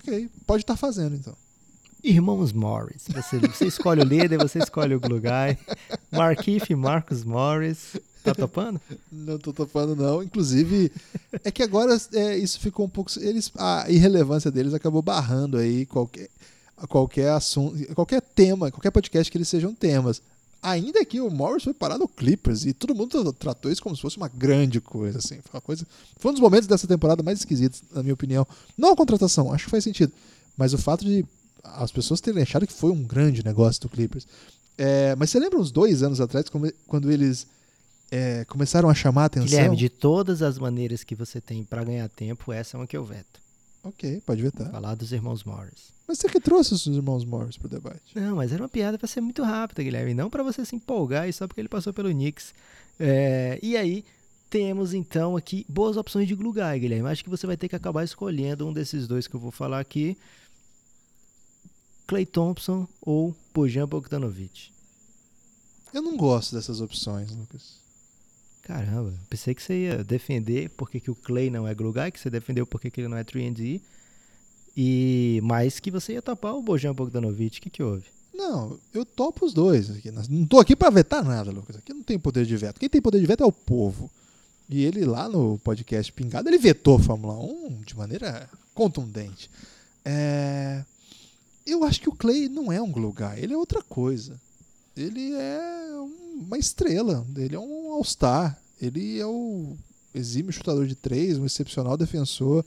Speaker 2: Ok, pode estar fazendo então.
Speaker 3: Irmãos Morris. Você, você escolhe o líder, você escolhe o. Markif e Marcus Morris. Tá topando?
Speaker 2: Não tô topando, não. Inclusive, é que agora é, isso ficou um pouco. Eles, a irrelevância deles acabou barrando aí qualquer, qualquer assunto, qualquer tema, qualquer podcast que eles sejam temas. Ainda que o Morris foi parar no Clippers e todo mundo tratou isso como se fosse uma grande coisa, assim. Foi, uma coisa, foi um dos momentos dessa temporada mais esquisitos, na minha opinião. Não a contratação, acho que faz sentido. Mas o fato de as pessoas terem achado que foi um grande negócio do Clippers. É, mas você lembra uns dois anos atrás, quando eles é, começaram a chamar a atenção?
Speaker 3: Guilherme, de todas as maneiras que você tem para ganhar tempo, essa é uma que eu veto.
Speaker 2: Ok, pode vetar.
Speaker 3: Falar dos irmãos Morris.
Speaker 2: Mas você que trouxe os irmãos Morris pro debate.
Speaker 3: Não, mas era uma piada para ser muito rápida, Guilherme. Não para você se empolgar e só porque ele passou pelo Knicks. É, e aí, temos então aqui boas opções de glue guy, Guilherme. Acho que você vai ter que acabar escolhendo um desses dois que eu vou falar aqui. Clay Thompson ou Bojan Bogdanovic?
Speaker 2: Eu não gosto dessas opções, Lucas.
Speaker 3: Caramba, pensei que você ia defender porque que o Clay não é glue guy, que você defendeu porque que ele não é 3D, e mais que você ia topar o Bojan Bogdanovic. O que, que houve?
Speaker 2: Não, eu topo os dois. Não tô aqui para vetar nada, Lucas. Aqui não tem poder de veto. Quem tem poder de veto é o povo. E ele lá no podcast Pingado, ele vetou a Fórmula 1 de maneira contundente. É... Eu acho que o Clay não é um glue guy, ele é outra coisa. Ele é uma estrela, ele é um all-star, ele é o exímio chutador de três, um excepcional defensor.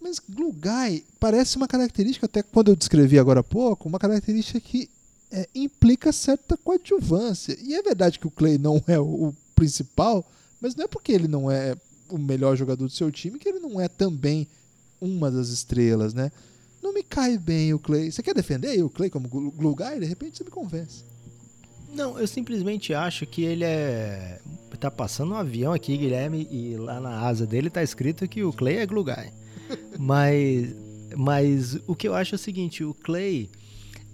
Speaker 2: Mas glue guy parece uma característica, até quando eu descrevi agora há pouco, uma característica que é, implica certa coadjuvância. E é verdade que o Clay não é o principal, mas não é porque ele não é o melhor jogador do seu time que ele não é também uma das estrelas, né? Não me cai bem o Clay. Você quer defender o Clay como glue guy? De repente você me convence.
Speaker 3: Não, eu simplesmente acho que ele é. Tá passando um avião aqui, Guilherme, e lá na asa dele tá escrito que o Clay é glue guy. mas, mas o que eu acho é o seguinte: o Clay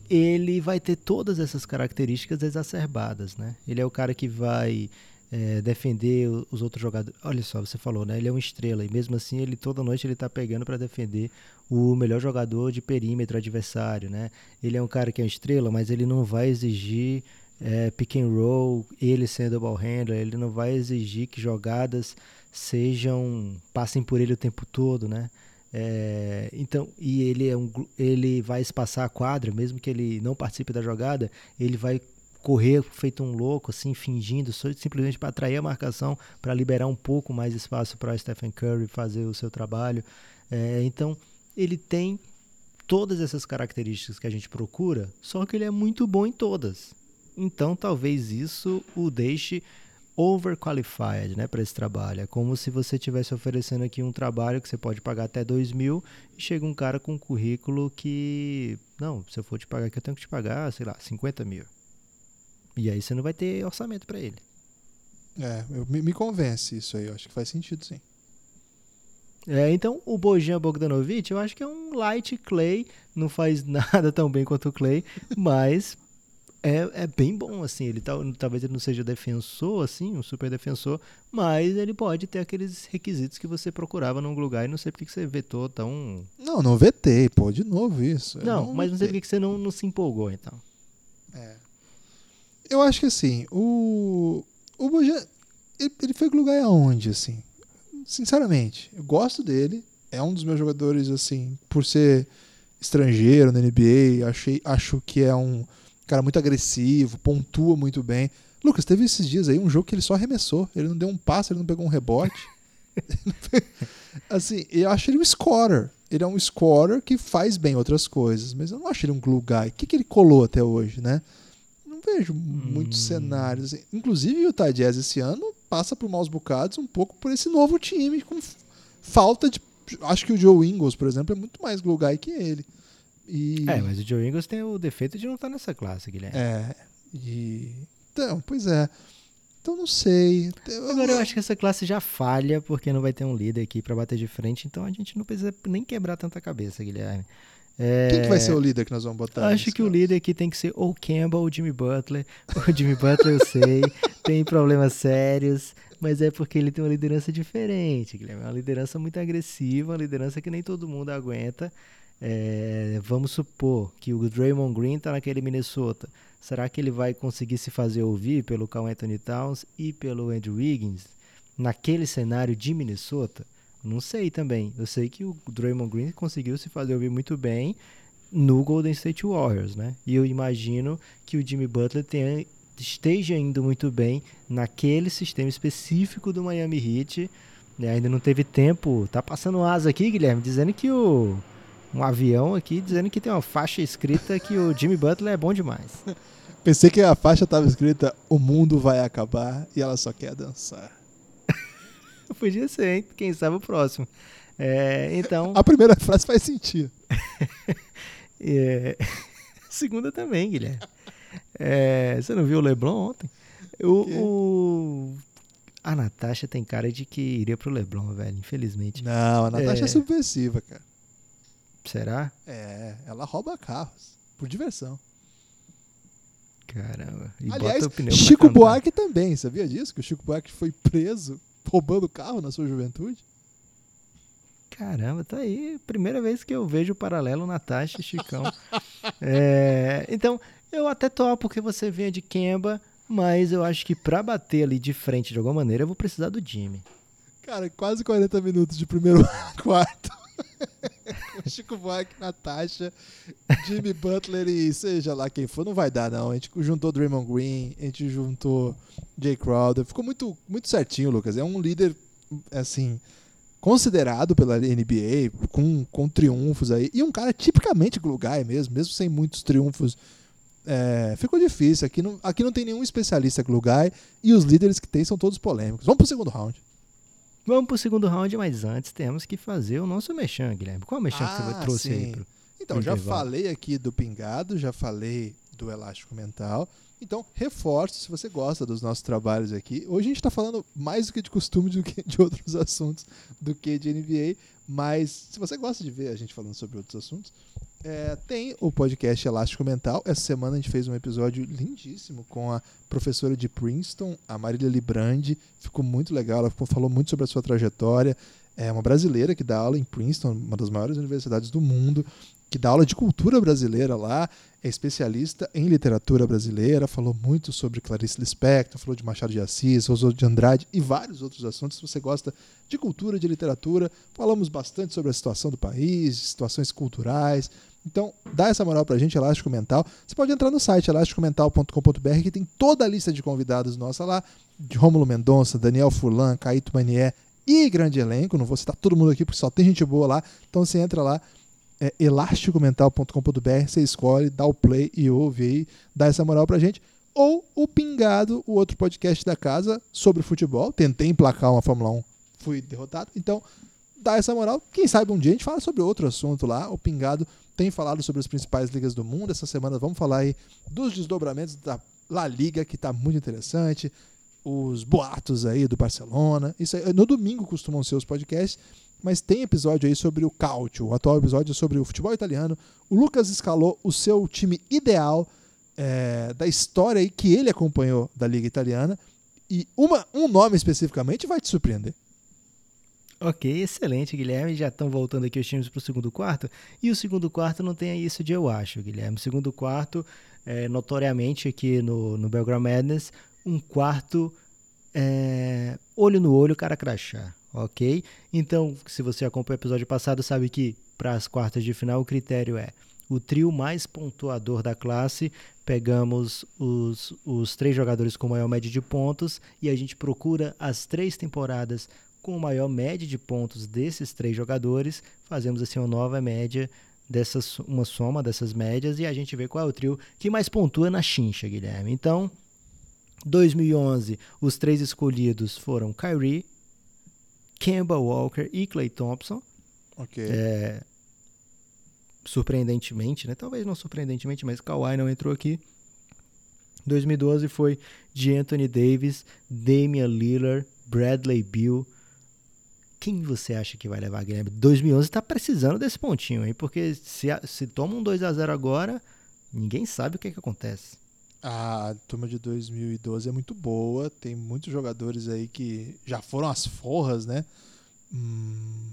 Speaker 3: ele vai ter todas essas características exacerbadas, né? Ele é o cara que vai é, defender os outros jogadores. Olha só, você falou, né? Ele é uma estrela e mesmo assim ele toda noite ele tá pegando para defender o melhor jogador de perímetro adversário, né? Ele é um cara que é estrela, mas ele não vai exigir é, pick and roll, ele sendo ball handler, ele não vai exigir que jogadas sejam passem por ele o tempo todo, né? É, então, e ele é um, ele vai espaçar a quadra, mesmo que ele não participe da jogada, ele vai correr feito um louco, assim, fingindo, simplesmente para atrair a marcação, para liberar um pouco mais espaço para Stephen Curry fazer o seu trabalho. É, então, ele tem todas essas características que a gente procura, só que ele é muito bom em todas. Então, talvez isso o deixe overqualified né, para esse trabalho. É como se você estivesse oferecendo aqui um trabalho que você pode pagar até 2 mil e chega um cara com um currículo que, não, se eu for te pagar aqui, eu tenho que te pagar, sei lá, 50 mil. E aí você não vai ter orçamento para ele.
Speaker 2: É, eu, me, me, convence isso aí, eu acho que faz sentido sim.
Speaker 3: É, então o Bojan Bogdanovic, eu acho que é um light clay, não faz nada tão bem quanto o clay, mas é, é bem bom, assim, ele tá, talvez ele não seja defensor, assim, um super defensor, mas ele pode ter aqueles requisitos que você procurava num lugar e não sei porque que você vetou tão...
Speaker 2: Não, não vetei, pô, de novo isso.
Speaker 3: Não, não mas vetei. não sei porque que você não, não se empolgou, então.
Speaker 2: É, eu acho que assim, o. O Bojan. Ele, ele foi lugar aonde, assim? Sinceramente, eu gosto dele. É um dos meus jogadores, assim, por ser estrangeiro na NBA. Achei, acho que é um cara muito agressivo, pontua muito bem. Lucas, teve esses dias aí um jogo que ele só arremessou. Ele não deu um passe, ele não pegou um rebote. assim, eu acho ele um scorer. Ele é um scorer que faz bem outras coisas, mas eu não acho ele um glue guy. O que, que ele colou até hoje, né? Vejo muitos hum. cenários. Inclusive, o Utah Jazz esse ano passa por maus bocados um pouco por esse novo time, com falta de. Acho que o Joe Ingles, por exemplo, é muito mais glue guy que ele. E...
Speaker 3: É, mas o Joe Ingles tem o defeito de não estar nessa classe, Guilherme.
Speaker 2: É. E... Então, pois é. Então não sei.
Speaker 3: Agora eu acho que essa classe já falha porque não vai ter um líder aqui para bater de frente, então a gente não precisa nem quebrar tanta cabeça, Guilherme.
Speaker 2: É... Quem que vai ser o líder que nós vamos botar?
Speaker 3: Acho que caso? o líder aqui tem que ser ou Campbell ou Jimmy Butler. O Jimmy Butler eu sei, tem problemas sérios, mas é porque ele tem uma liderança diferente, Guilherme. É uma liderança muito agressiva, uma liderança que nem todo mundo aguenta. É, vamos supor que o Draymond Green está naquele Minnesota. Será que ele vai conseguir se fazer ouvir pelo Carl Anthony Towns e pelo Andrew Wiggins naquele cenário de Minnesota? Não sei também. Eu sei que o Draymond Green conseguiu se fazer ouvir muito bem no Golden State Warriors, né? E eu imagino que o Jimmy Butler tenha, esteja indo muito bem naquele sistema específico do Miami Heat. Né? Ainda não teve tempo. Tá passando asa aqui, Guilherme, dizendo que o um avião aqui dizendo que tem uma faixa escrita que o Jimmy Butler é bom demais.
Speaker 2: Pensei que a faixa estava escrita O mundo vai acabar e ela só quer dançar.
Speaker 3: Podia ser, hein? Quem sabe o próximo. É, então.
Speaker 2: A primeira frase faz sentido.
Speaker 3: é, a segunda também, Guilherme. É, você não viu o Leblon ontem? O, o, a Natasha tem cara de que iria pro Leblon, velho, infelizmente.
Speaker 2: Não, a Natasha é, é subversiva, cara.
Speaker 3: Será?
Speaker 2: É, ela rouba carros por diversão.
Speaker 3: Caramba.
Speaker 2: E Aliás, Chico Buarque também, sabia disso? Que o Chico Buarque foi preso roubando carro na sua juventude?
Speaker 3: Caramba, tá aí. Primeira vez que eu vejo o paralelo Natasha e Chicão. é, então, eu até topo que você venha de Kemba, mas eu acho que pra bater ali de frente de alguma maneira, eu vou precisar do Jimmy.
Speaker 2: Cara, quase 40 minutos de primeiro quarto. Chico Buarque, Natasha, Jimmy Butler e seja lá quem for, não vai dar não. A gente juntou Draymond Green, a gente juntou Jay Crowder. Ficou muito, muito certinho, Lucas. É um líder, assim, considerado pela NBA, com, com triunfos aí. E um cara tipicamente glue guy mesmo, mesmo sem muitos triunfos. É, ficou difícil. Aqui não, aqui não tem nenhum especialista glue guy e os líderes que tem são todos polêmicos. Vamos pro segundo round.
Speaker 3: Vamos pro segundo round, mas antes temos que fazer o nosso mexão, Guilherme. Qual o mexão ah, que você ah, trouxe sim. aí pro,
Speaker 2: Então, pro já intervalo? falei aqui do pingado, já falei do elástico mental. Então, reforço se você gosta dos nossos trabalhos aqui. Hoje a gente está falando mais do que de costume do que de outros assuntos do que de NBA, mas se você gosta de ver a gente falando sobre outros assuntos, é, tem o podcast Elástico Mental. Essa semana a gente fez um episódio lindíssimo com a professora de Princeton, a Marília Librandi. Ficou muito legal, ela falou muito sobre a sua trajetória. É uma brasileira que dá aula em Princeton, uma das maiores universidades do mundo, que dá aula de cultura brasileira lá, é especialista em literatura brasileira, falou muito sobre Clarice Lispector, falou de Machado de Assis, Oswald de Andrade e vários outros assuntos. Se você gosta de cultura, de literatura, falamos bastante sobre a situação do país, situações culturais, então, dá essa moral pra gente, Elástico Mental. Você pode entrar no site elasticomental.com.br que tem toda a lista de convidados nossa lá, de Rômulo Mendonça, Daniel Furlan, Caíto Manier e grande elenco. Não vou citar todo mundo aqui porque só tem gente boa lá. Então você entra lá, é elasticomental.com.br, você escolhe, dá o play e ouve aí, dá essa moral pra gente. Ou o Pingado, o outro podcast da casa sobre futebol. Tentei emplacar uma Fórmula 1, fui derrotado. Então, dá essa moral. Quem sabe um dia a gente fala sobre outro assunto lá. O Pingado tem falado sobre as principais ligas do mundo. Essa semana vamos falar aí dos desdobramentos da La Liga, que está muito interessante. Os boatos aí do Barcelona. Isso aí, no domingo costumam ser os podcasts, mas tem episódio aí sobre o Calcio. O atual episódio é sobre o futebol italiano. O Lucas escalou o seu time ideal é, da história aí que ele acompanhou da Liga Italiana. E uma, um nome especificamente vai te surpreender.
Speaker 3: Ok, excelente, Guilherme. Já estão voltando aqui os times para o segundo quarto. E o segundo quarto não tem isso de eu acho, Guilherme. O segundo quarto, é, notoriamente aqui no, no Madness, um quarto é, olho no olho, cara crachá. Ok? Então, se você acompanhou o episódio passado, sabe que para as quartas de final o critério é o trio mais pontuador da classe. Pegamos os, os três jogadores com maior média de pontos e a gente procura as três temporadas com maior média de pontos desses três jogadores, fazemos assim uma nova média dessas uma soma dessas médias e a gente vê qual é o trio que mais pontua na chincha, Guilherme. Então, 2011, os três escolhidos foram Kyrie, Kemba Walker e Clay Thompson.
Speaker 2: Ok.
Speaker 3: É, surpreendentemente, né? Talvez não surpreendentemente, mas Kawhi não entrou aqui. 2012 foi de Anthony Davis, Damian Lillard, Bradley Beal. Quem você acha que vai levar, Guilherme? 2011 está precisando desse pontinho, hein? Porque se, se toma um 2 a 0 agora, ninguém sabe o que, que acontece.
Speaker 2: A turma de 2012 é muito boa, tem muitos jogadores aí que já foram as forras, né? Hum,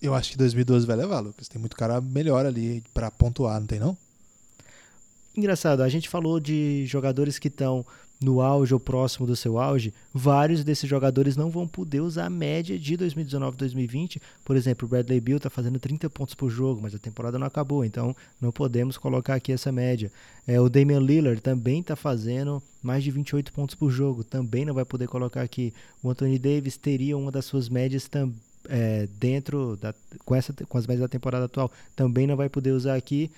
Speaker 2: eu acho que 2012 vai levar, Lucas. Tem muito cara melhor ali para pontuar, não tem não?
Speaker 3: Engraçado, a gente falou de jogadores que estão no auge ou próximo do seu auge, vários desses jogadores não vão poder usar a média de 2019-2020. Por exemplo, o Bradley Beal está fazendo 30 pontos por jogo, mas a temporada não acabou, então não podemos colocar aqui essa média. É, o Damian Lillard também está fazendo mais de 28 pontos por jogo, também não vai poder colocar aqui. O Anthony Davis teria uma das suas médias também. É, dentro da, com, essa, com as médias da temporada atual, também não vai poder usar aqui.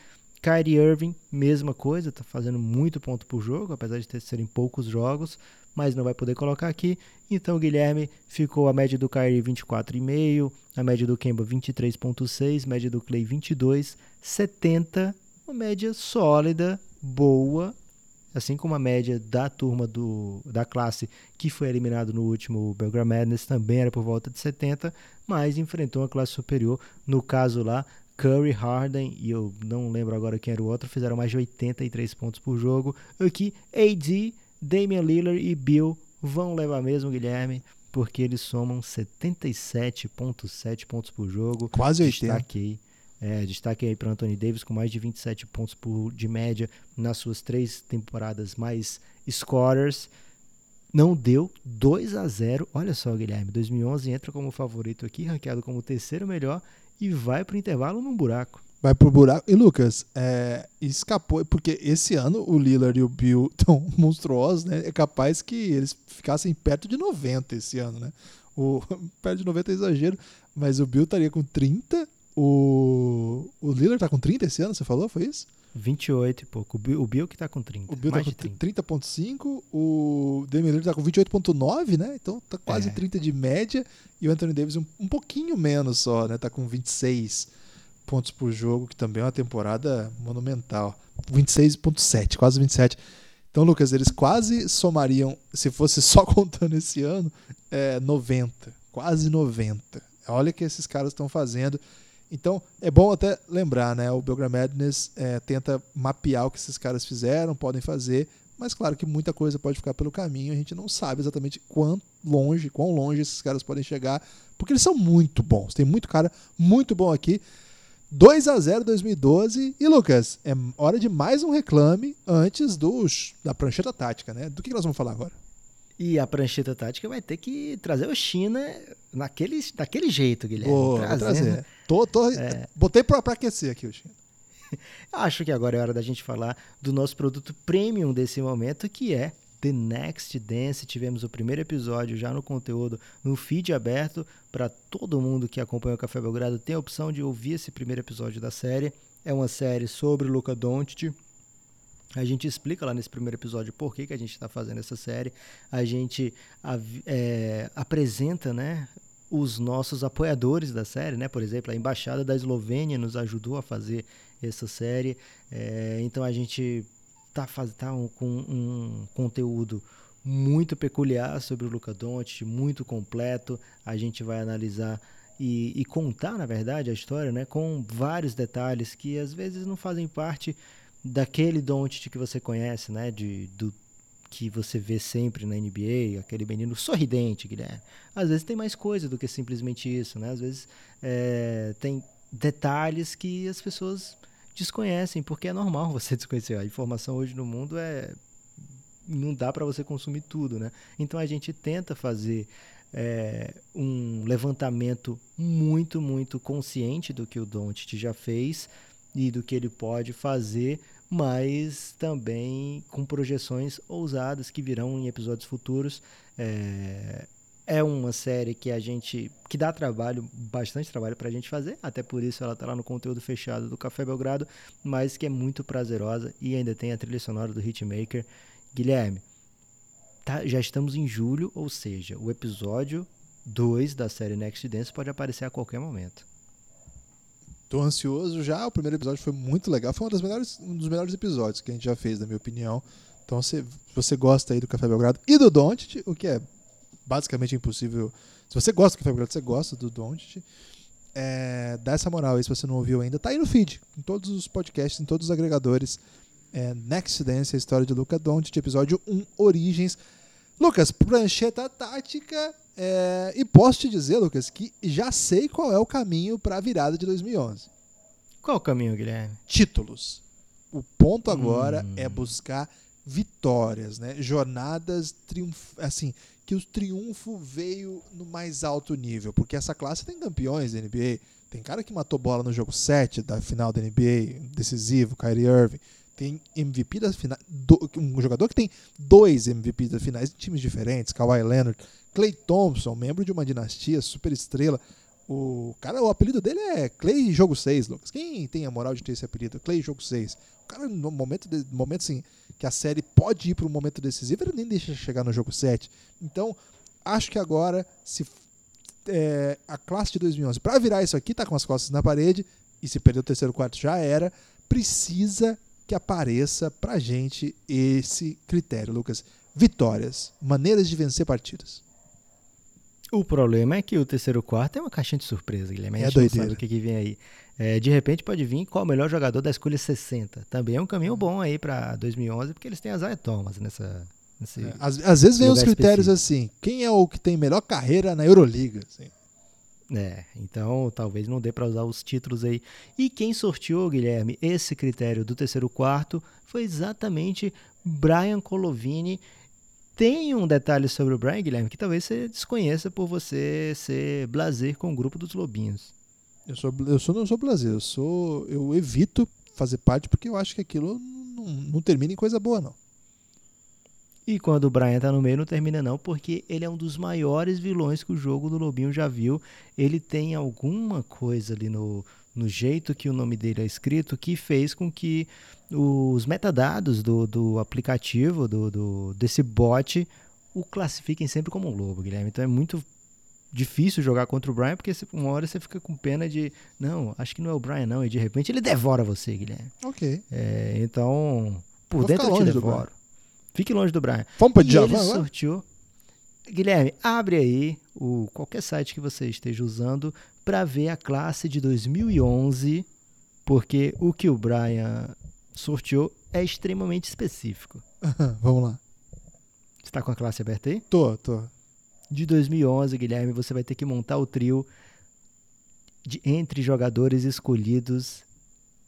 Speaker 3: Kyrie Irving, mesma coisa, está fazendo muito ponto por jogo, apesar de ter, serem poucos jogos, mas não vai poder colocar aqui. Então, Guilherme ficou a média do Kyrie 24,5, a média do Kemba 23,6, média do Clay 22, 70, uma média sólida, boa, assim como a média da turma do, da classe que foi eliminado no último Belgrade Madness também era por volta de 70, mas enfrentou uma classe superior. No caso lá, Curry, Harden e eu não lembro agora quem era o outro, fizeram mais de 83 pontos por jogo. Aqui, AD, Damian Lillard e Bill vão levar mesmo, Guilherme, porque eles somam 77,7 pontos por jogo.
Speaker 2: Quase 80.
Speaker 3: Destaque aí, é, destaque aí para Anthony Davis com mais de 27 pontos por, de média nas suas três temporadas mais scorers. Não deu 2 a 0. Olha só, Guilherme, 2011 entra como favorito aqui, ranqueado como o terceiro melhor e vai para o intervalo num buraco.
Speaker 2: Vai pro buraco. E Lucas, é, escapou, porque esse ano o Lillard e o Bill estão monstruosos, né? É capaz que eles ficassem perto de 90 esse ano, né? O, perto de 90 é exagero, mas o Bill estaria com 30. O, o Lillard tá com 30 esse ano, você falou? Foi isso?
Speaker 3: 28 e pouco. O Bill, o Bill que tá com 30.
Speaker 2: O Bill
Speaker 3: mais
Speaker 2: tá com
Speaker 3: 30.
Speaker 2: 30.5, o Damian Lillard tá com 28.9, né? Então tá quase
Speaker 3: É.
Speaker 2: 30 de média. E o Anthony Davis um, um pouquinho menos só, né? Tá com 26 pontos por jogo, que também é uma temporada monumental. 26.7, quase 27. Então, Lucas, eles quase somariam, se fosse só contando esse ano, é, 90. Quase 90. Olha o que esses caras estão fazendo. Então, é bom até lembrar, né? O Belgram Madness é, tenta mapear o que esses caras fizeram, podem fazer, mas claro que muita coisa pode ficar pelo caminho, a gente não sabe exatamente quão longe, quão longe esses caras podem chegar, porque eles são muito bons. Tem muito cara muito bom aqui. 2 a 0 2012 e Lucas, é hora de mais um reclame antes dos da prancheta tática, né? Do que nós vamos falar agora?
Speaker 3: E a prancheta tática vai ter que trazer o China naquele, daquele jeito, Guilherme.
Speaker 2: Boa,
Speaker 3: Trazendo.
Speaker 2: trazer. Tô, tô,
Speaker 3: É.
Speaker 2: Botei pra, pra aquecer aqui China.
Speaker 3: Acho que agora é hora da gente falar do nosso produto premium desse momento, que é The Next Dance. Tivemos o primeiro episódio já no conteúdo, no feed aberto, para todo mundo que acompanha o Café Belgrado tem a opção de ouvir esse primeiro episódio da série. É uma série sobre Luca Doncic. A gente explica lá nesse primeiro episódio por que, que a gente está fazendo essa série. A gente é, apresenta, né, os nossos apoiadores da série, né? Por exemplo, a embaixada da Eslovênia nos ajudou a fazer essa série. É, então a gente tá, faz, tá um- com um conteúdo muito peculiar sobre o Luca Doncic, muito completo. A gente vai analisar e, e contar, na verdade, a história, né? Com vários detalhes que às vezes não fazem parte daquele Doncic que você conhece, né? De, do que você vê sempre na NBA, aquele menino sorridente, Guilherme. Às vezes tem mais coisa do que simplesmente isso, né? Às vezes é, tem detalhes que as pessoas desconhecem, porque é normal você desconhecer. A informação hoje no mundo é não dá para você consumir tudo, né? Então a gente tenta fazer é, um levantamento muito, muito consciente do que o Doncic já fez e do que ele pode fazer, mas também com projeções ousadas que virão em episódios futuros. É, é uma série que a gente que dá trabalho, bastante trabalho pra gente fazer, até por isso ela tá lá no conteúdo fechado do Café Belgrado, mas que é muito prazerosa e ainda tem a trilha sonora do Hitmaker. Guilherme, tá- já estamos em julho, ou seja, o episódio 2 da série Next Dance pode aparecer a qualquer momento.
Speaker 2: Tô ansioso já. O primeiro episódio foi muito legal. Foi uma das melhores, um dos melhores episódios que a gente já fez, na minha opinião. Então, se você gosta aí do Café Belgrado e do Doncic, o que é basicamente impossível. Se você gosta do Café Belgrado, você gosta do Doncic, é, dá essa moral aí se você não ouviu ainda. Tá aí no feed, em todos os podcasts, em todos os agregadores. É, Next Dance, a história de Luca Doncic, episódio 1, Origens. Lucas, prancheta tática. É, e posso te dizer, Lucas, que já sei qual é o caminho para a virada de 2011.
Speaker 3: Qual o caminho, Guilherme?
Speaker 2: Títulos. O ponto agora
Speaker 3: Hum.
Speaker 2: é buscar vitórias, né? Jornadas triunf... assim, que o triunfo veio no mais alto nível, porque essa classe tem campeões da NBA, tem cara que matou bola no jogo 7 da final da NBA, decisivo, Kyrie Irving, tem MVP das finais, do- um jogador que tem dois MVPs das finais de times diferentes, Kawhi Leonard, Clay Thompson, membro de uma dinastia, super estrela. O cara, o apelido dele é Clay Jogo 6, Lucas. Quem tem a moral de ter esse apelido? Clay Jogo 6. O cara, no momento, de, momento assim, que a série pode ir para um momento decisivo, ele nem deixa chegar no jogo 7. Então, acho que agora, se é, a classe de 2011, para virar isso aqui, tá com as costas na parede, e se perder o terceiro quarto já era, precisa que apareça pra gente esse critério, Lucas. Vitórias, maneiras de vencer partidas.
Speaker 3: O problema é que o terceiro quarto é uma caixinha de surpresa, Guilherme. A
Speaker 2: É
Speaker 3: gente não
Speaker 2: doideira.
Speaker 3: sabe o que, que vem aí. É, de repente pode vir qual o melhor jogador da escolha 60. Também é um caminho bom aí para 2011, porque eles têm a Zaya Thomas nessa. nesse-
Speaker 2: É, Às, às vezes vem os critérios assim: quem é o que tem melhor carreira na Euroliga? assim.
Speaker 3: É, então talvez não dê para usar os títulos aí. E quem sorteou, Guilherme, esse critério do terceiro quarto foi exatamente Brian Colovini. Tem um detalhe sobre o Brian, Guilherme, que talvez você desconheça por você ser blazer com o grupo dos Lobinhos.
Speaker 2: Eu, sou, eu sou, não sou blazer, eu sou. Eu evito fazer parte porque eu acho que aquilo não, não termina em coisa boa, não.
Speaker 3: E quando o Brian tá no meio, não termina não, porque ele é um dos maiores vilões que o jogo do Lobinho já viu. Ele tem alguma coisa ali no, no jeito que o nome dele é escrito que fez com que os metadados do, do aplicativo, do, do- desse bot, o classifiquem sempre como um lobo, Guilherme. Então é muito difícil jogar contra o Brian, porque uma hora você fica com pena de, não, acho que não é o Brian não, e de repente ele devora você, Guilherme.
Speaker 2: Ok.
Speaker 3: É, então, por
Speaker 2: Vou
Speaker 3: dentro eu te devoro. Fique longe do Brian.
Speaker 2: Vamos para
Speaker 3: E
Speaker 2: Djavan
Speaker 3: ele sorteou. Guilherme, abre aí o qualquer site que você esteja usando para ver a classe de 2011, porque o que o Brian sorteou é extremamente específico.
Speaker 2: Vamos lá.
Speaker 3: Você está com a classe aberta aí?
Speaker 2: Tô, tô.
Speaker 3: De 2011, Guilherme, você vai ter que montar o trio de, entre jogadores escolhidos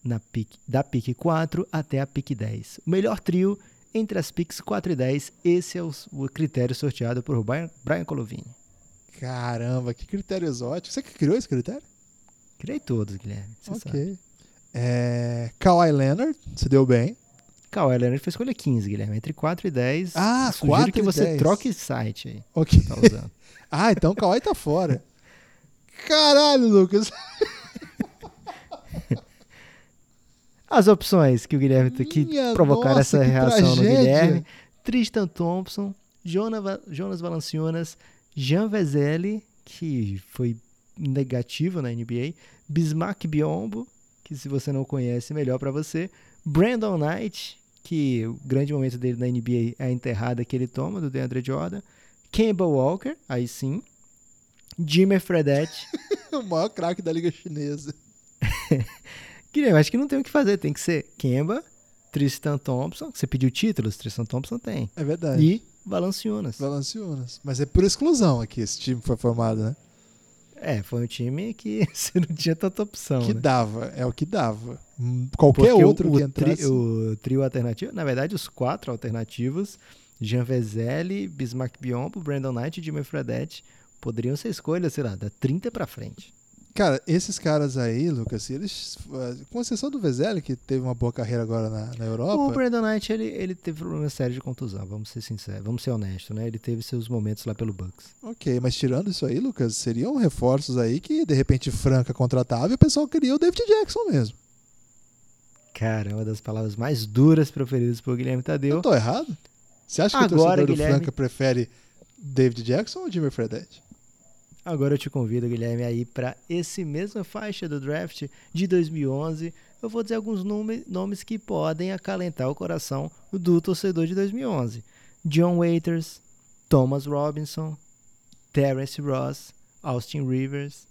Speaker 3: na pick, da pick 4 até a pick 10. O melhor trio entre as picks 4 e 10, esse é o, o critério sorteado por Brian, Brian Colovini.
Speaker 2: Caramba, que critério exótico. Você que criou esse critério?
Speaker 3: Criei todos, Guilherme. Você sabe.
Speaker 2: ok. É, Kawhi Leonard, se deu bem.
Speaker 3: Kawhi Leonard foi escolha 15, Guilherme. Entre 4 e 10.
Speaker 2: Ah,
Speaker 3: sugiro
Speaker 2: 4
Speaker 3: que você
Speaker 2: 10.
Speaker 3: troque site aí.
Speaker 2: Ok.
Speaker 3: Tá.
Speaker 2: Ah, então o Kawhi tá fora. Caralho, Lucas.
Speaker 3: As opções que o Guilherme tem que provocar
Speaker 2: nossa,
Speaker 3: essa
Speaker 2: que
Speaker 3: reação no
Speaker 2: tragédia.
Speaker 3: Guilherme. Tristan Thompson, Jona Va- Jonas Valanciunas, Jean Vezeli, que foi negativo na NBA, Bismarck Biombo, que se você não conhece, melhor pra você, Brandon Knight, que o grande momento dele na NBA é a enterrada que ele toma do DeAndre Jordan, Kemba Walker, aí sim, Jimmy Fredette,
Speaker 2: o maior craque da Liga Chinesa.
Speaker 3: Guilherme, acho que não tem o que fazer, tem que ser Kemba, Tristan Thompson, que você pediu títulos, Tristan Thompson tem,
Speaker 2: É verdade.
Speaker 3: e Valanciunas.
Speaker 2: Valanciunas. Mas é por exclusão aqui esse time foi formado, né?
Speaker 3: É, foi um time que você não tinha tanta opção,
Speaker 2: que
Speaker 3: né?
Speaker 2: dava, é o que dava. Hum, Qualquer
Speaker 3: Porque
Speaker 2: outro
Speaker 3: o,
Speaker 2: que entrasse.
Speaker 3: tri- o trio alternativo, na verdade, os quatro alternativos, Jean Vezeli, Bismarck Biombo, Brandon Knight e Jimmy Fredette, poderiam ser escolhas, sei lá, da 30 pra frente.
Speaker 2: Cara, esses caras aí, Lucas, eles. eh, Com exceção do Vezeli, que teve uma boa carreira agora na, na
Speaker 3: O
Speaker 2: Europa.
Speaker 3: Brandon Knight, ele, ele teve problema sério de contusão, vamos ser sinceros, vamos ser honestos, né? Ele teve seus momentos lá pelo Bucks.
Speaker 2: Ok, mas tirando isso aí, Lucas, seriam reforços aí que de repente Franca contratava e o pessoal queria o David Jackson mesmo.
Speaker 3: Cara, é uma das palavras mais duras proferidas por Guilherme Tadeu.
Speaker 2: Eu tô errado? Você acha que o
Speaker 3: Agora,
Speaker 2: torcedor
Speaker 3: Guilherme-
Speaker 2: do Franca prefere David Jackson ou Jimmy Fredette?
Speaker 3: Agora eu te convido, Guilherme, aí para esse mesma faixa do draft de 2011. eu vou dizer alguns nome, nomes que podem acalentar o coração do torcedor de 2011. John Waiters, Thomas Robinson, Terence Ross, Austin Rivers.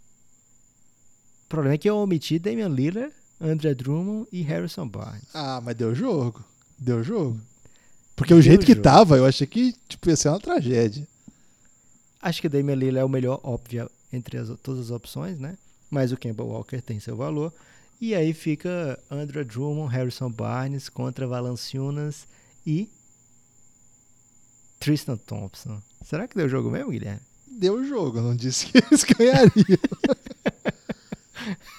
Speaker 3: O problema é que eu omiti Damian Lillard, André Drummond e Harrison Barnes.
Speaker 2: Ah, mas deu jogo. Deu jogo. Porque o jeito que
Speaker 3: jogo.
Speaker 2: tava, eu achei que tipo, ia ser uma tragédia.
Speaker 3: Acho que Damian Lillard é o melhor, óbvio, entre as, todas as opções, né? Mas o Kemba Walker tem seu valor. E aí fica Andrew Drummond, Harrison Barnes contra Valanciunas e Tristan Thompson. Será que deu jogo mesmo, Guilherme?
Speaker 2: Deu jogo, eu não disse que eles ganhariam.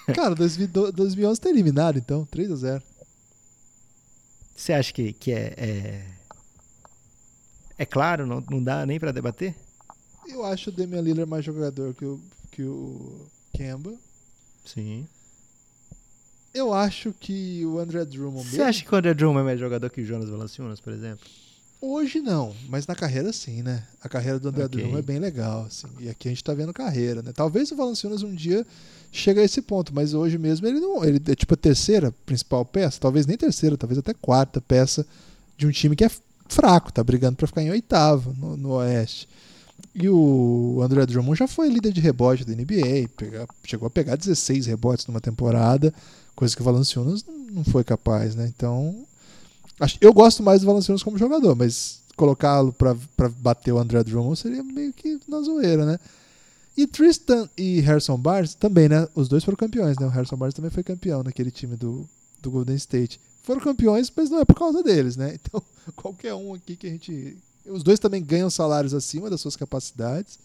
Speaker 2: Cara, 2012 2011 tá eliminado, então, 3 a 0
Speaker 3: Você acha que, que é, é. É claro, não, não dá nem pra debater?
Speaker 2: Eu acho o Damian Lillard mais jogador que o, que o Kemba.
Speaker 3: Sim.
Speaker 2: Eu acho que o André Drummond
Speaker 3: Você acha que o André Drummond é mais jogador que o Jonas Valanciunas, por exemplo?
Speaker 2: Hoje não, mas na carreira sim, né? A carreira do André
Speaker 3: Ok.
Speaker 2: Drummond é bem legal, assim. E aqui a gente tá vendo carreira, né? Talvez o Valanciunas um dia chegue a esse ponto, mas hoje mesmo ele não, ele é tipo a terceira principal peça, talvez nem terceira, talvez até quarta peça de um time que é fraco, tá brigando pra ficar em oitavo no, no Oeste. E o André Drummond já foi líder de rebote da NBA, pega- chegou a pegar 16 rebotes numa temporada, coisa que o Valanciunas não, não foi capaz, né? Então, Acho- Eu gosto mais do Valanciunas como jogador, mas colocá-lo pra bater o André Drummond seria meio que na zoeira, né? E Tristan e Harrison Barnes também, né? Os dois foram campeões, né? O Harrison Barnes também foi campeão naquele time do, do Golden State. Foram campeões, mas não é por causa deles, né? Então, qualquer um aqui que a gente. Os dois também ganham salários acima das suas capacidades.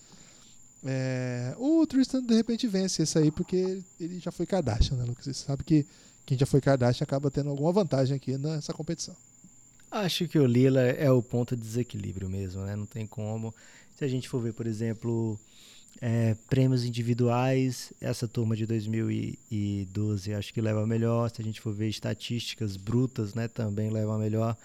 Speaker 2: É, O Tristan, de repente, vence esse aí porque ele já foi Kardashian, né, Lucas? Você sabe que quem já foi Kardashian acaba tendo alguma vantagem aqui nessa competição.
Speaker 3: Acho que o Lila é o ponto de desequilíbrio mesmo, né? Não tem como. Se a gente for ver, por exemplo, é, prêmios individuais, essa turma de 2012 acho que leva melhor. Se a gente for ver estatísticas brutas, né, também leva melhor.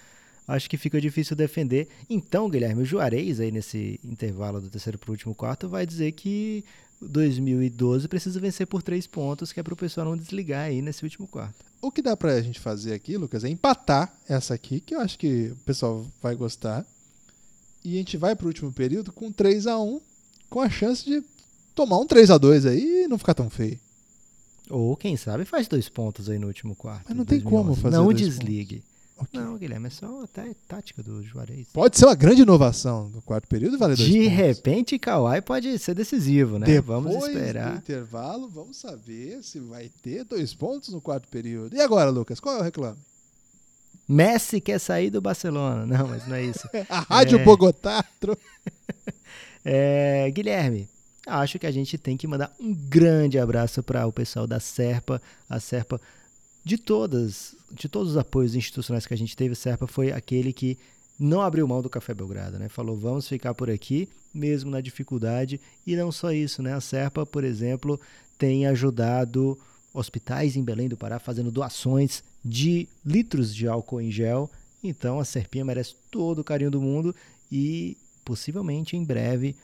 Speaker 3: Acho que fica difícil defender. Então, Guilherme, o Juarez aí nesse intervalo do terceiro para o último quarto vai dizer que 2012 precisa vencer por três pontos, que é para o pessoal não desligar aí nesse último quarto.
Speaker 2: O que dá pra gente fazer aqui, Lucas, é empatar essa aqui, que eu acho que o pessoal vai gostar. E a gente vai pro último período com 3 a 1 com a chance de tomar um 3 a 2 aí e não ficar tão feio.
Speaker 3: Ou, quem sabe, faz dois pontos aí no último quarto.
Speaker 2: Mas não tem
Speaker 3: 2011.
Speaker 2: como fazer
Speaker 3: Não desligue.
Speaker 2: Ok.
Speaker 3: Não, Guilherme, é só até tática do Juarez.
Speaker 2: Pode ser uma grande inovação no quarto período e valer dois
Speaker 3: De
Speaker 2: pontos.
Speaker 3: repente, Kawhi pode ser decisivo, né?
Speaker 2: Depois
Speaker 3: Vamos
Speaker 2: do
Speaker 3: esperar.
Speaker 2: intervalo, vamos saber se vai ter dois pontos no quarto período. E agora, Lucas, qual é o reclame?
Speaker 3: Messi quer sair do Barcelona. Não, mas não é isso.
Speaker 2: A Rádio
Speaker 3: É.
Speaker 2: Bogotá.
Speaker 3: É, Guilherme, acho que a gente tem que mandar um grande abraço para o pessoal da Serpa. A Serpa, de todas, de todos os apoios institucionais que a gente teve, a Serpa foi aquele que não abriu mão do Café Belgrado, né? Falou, vamos ficar por aqui, mesmo na dificuldade. E não só isso, né? A Serpa, por exemplo, tem ajudado hospitais em Belém do Pará fazendo doações de litros de álcool em gel. Então a Serpinha merece todo o carinho do mundo e possivelmente em breve,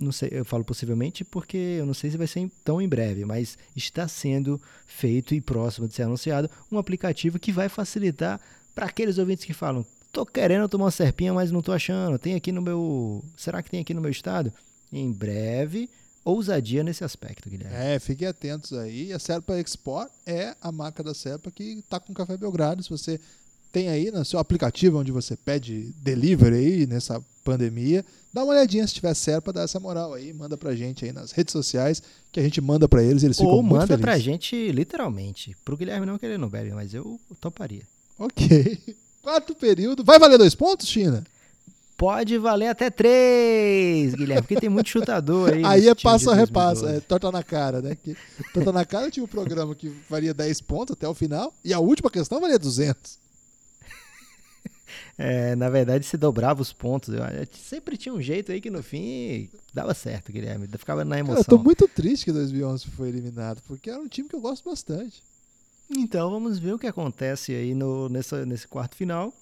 Speaker 3: não sei, eu falo possivelmente porque eu não sei se vai ser tão em breve, mas está sendo feito e próximo de ser anunciado um aplicativo que vai facilitar para aqueles ouvintes que falam: "Tô querendo tomar uma serpinha, mas não tô achando. Tem aqui no meu, será que tem aqui no meu estado?" Em breve, ousadia nesse aspecto, Guilherme.
Speaker 2: É, fiquem atentos aí. A Serpa Export é a marca da Serpa que está com Café Belgrado. Se você tem aí no seu aplicativo onde você pede delivery aí nessa pandemia, dá uma olhadinha se tiver Serpa, dá essa moral aí, manda pra gente aí nas redes sociais, que a gente manda pra eles, eles ficam
Speaker 3: Ou
Speaker 2: muito
Speaker 3: manda
Speaker 2: felizes.
Speaker 3: pra gente literalmente. Pro Guilherme não que ele não bebe, mas eu toparia.
Speaker 2: Ok. Quarto período. Vai valer dois pontos, China?
Speaker 3: Pode valer até três, Guilherme, porque tem muito chutador aí.
Speaker 2: Aí é
Speaker 3: time de
Speaker 2: passo a repassa,
Speaker 3: 2012.
Speaker 2: é torta na cara, né? Que, torta na cara tinha um programa que valia 10 pontos até o final, e a última questão valia 200.
Speaker 3: É, na verdade, se dobrava os pontos. Eu, eu sempre tinha um jeito aí que no fim dava certo, Guilherme. Ficava na emoção.
Speaker 2: eu tô muito triste que 2011 foi eliminado, porque era um time que eu gosto bastante.
Speaker 3: Então vamos ver o que acontece aí no, nessa, nesse quarto final.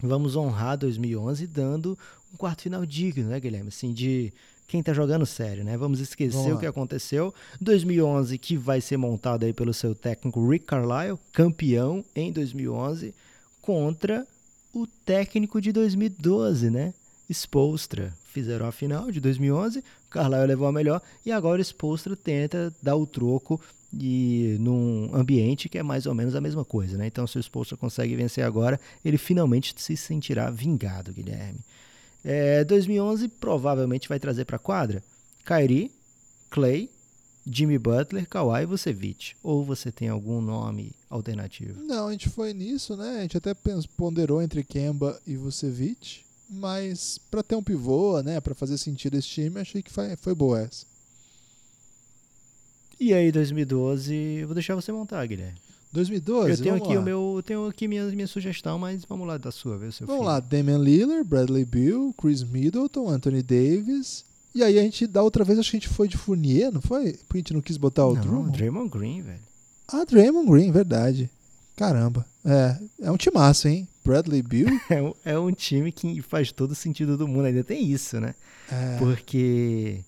Speaker 3: Vamos honrar 2011 dando um quarto final digno, né, Guilherme? Assim, de quem tá jogando sério, né? Vamos esquecer
Speaker 2: Vamos
Speaker 3: o que aconteceu. 2011 que vai ser montado aí pelo seu técnico Rick Carlisle, campeão em 2011 contra o técnico de 2012, né? Spolstra. Fizeram a final de 2011, Carlisle levou a melhor e agora Spolstra tenta dar o troco e num ambiente que é mais ou menos a mesma coisa, né? Então, se o Spolstra consegue vencer agora, ele finalmente se sentirá vingado, Guilherme. É, 2011 provavelmente vai trazer para a quadra Kyrie, Clay, Jimmy Butler, Kawhi e Vucevic. Ou você tem algum nome alternativo?
Speaker 2: Não, a gente foi nisso, né? A gente até ponderou entre Kemba e Vucevic, mas para ter um pivô, né, para fazer sentido esse time, achei que foi, foi boa essa.
Speaker 3: E aí, 2012, eu vou deixar você montar, Guilherme.
Speaker 2: 2012,
Speaker 3: eu tenho aqui
Speaker 2: lá.
Speaker 3: o meu, eu tenho aqui minha, minha sugestão, mas vamos lá da sua, ver o seu
Speaker 2: Vamos
Speaker 3: filho.
Speaker 2: lá, Damian Lillard, Bradley Beal, Chris Middleton, Anthony Davis. E aí a gente, da outra vez, acho que a gente foi de Fournier, não foi? Porque a gente não quis botar o
Speaker 3: Não,
Speaker 2: Drummond.
Speaker 3: Draymond Green, velho.
Speaker 2: Ah, Draymond Green, verdade. Caramba. É, é um timaço, hein? Bradley Beal.
Speaker 3: É, um- é um time que faz todo sentido do mundo. Ainda tem isso, né?
Speaker 2: É,
Speaker 3: Porque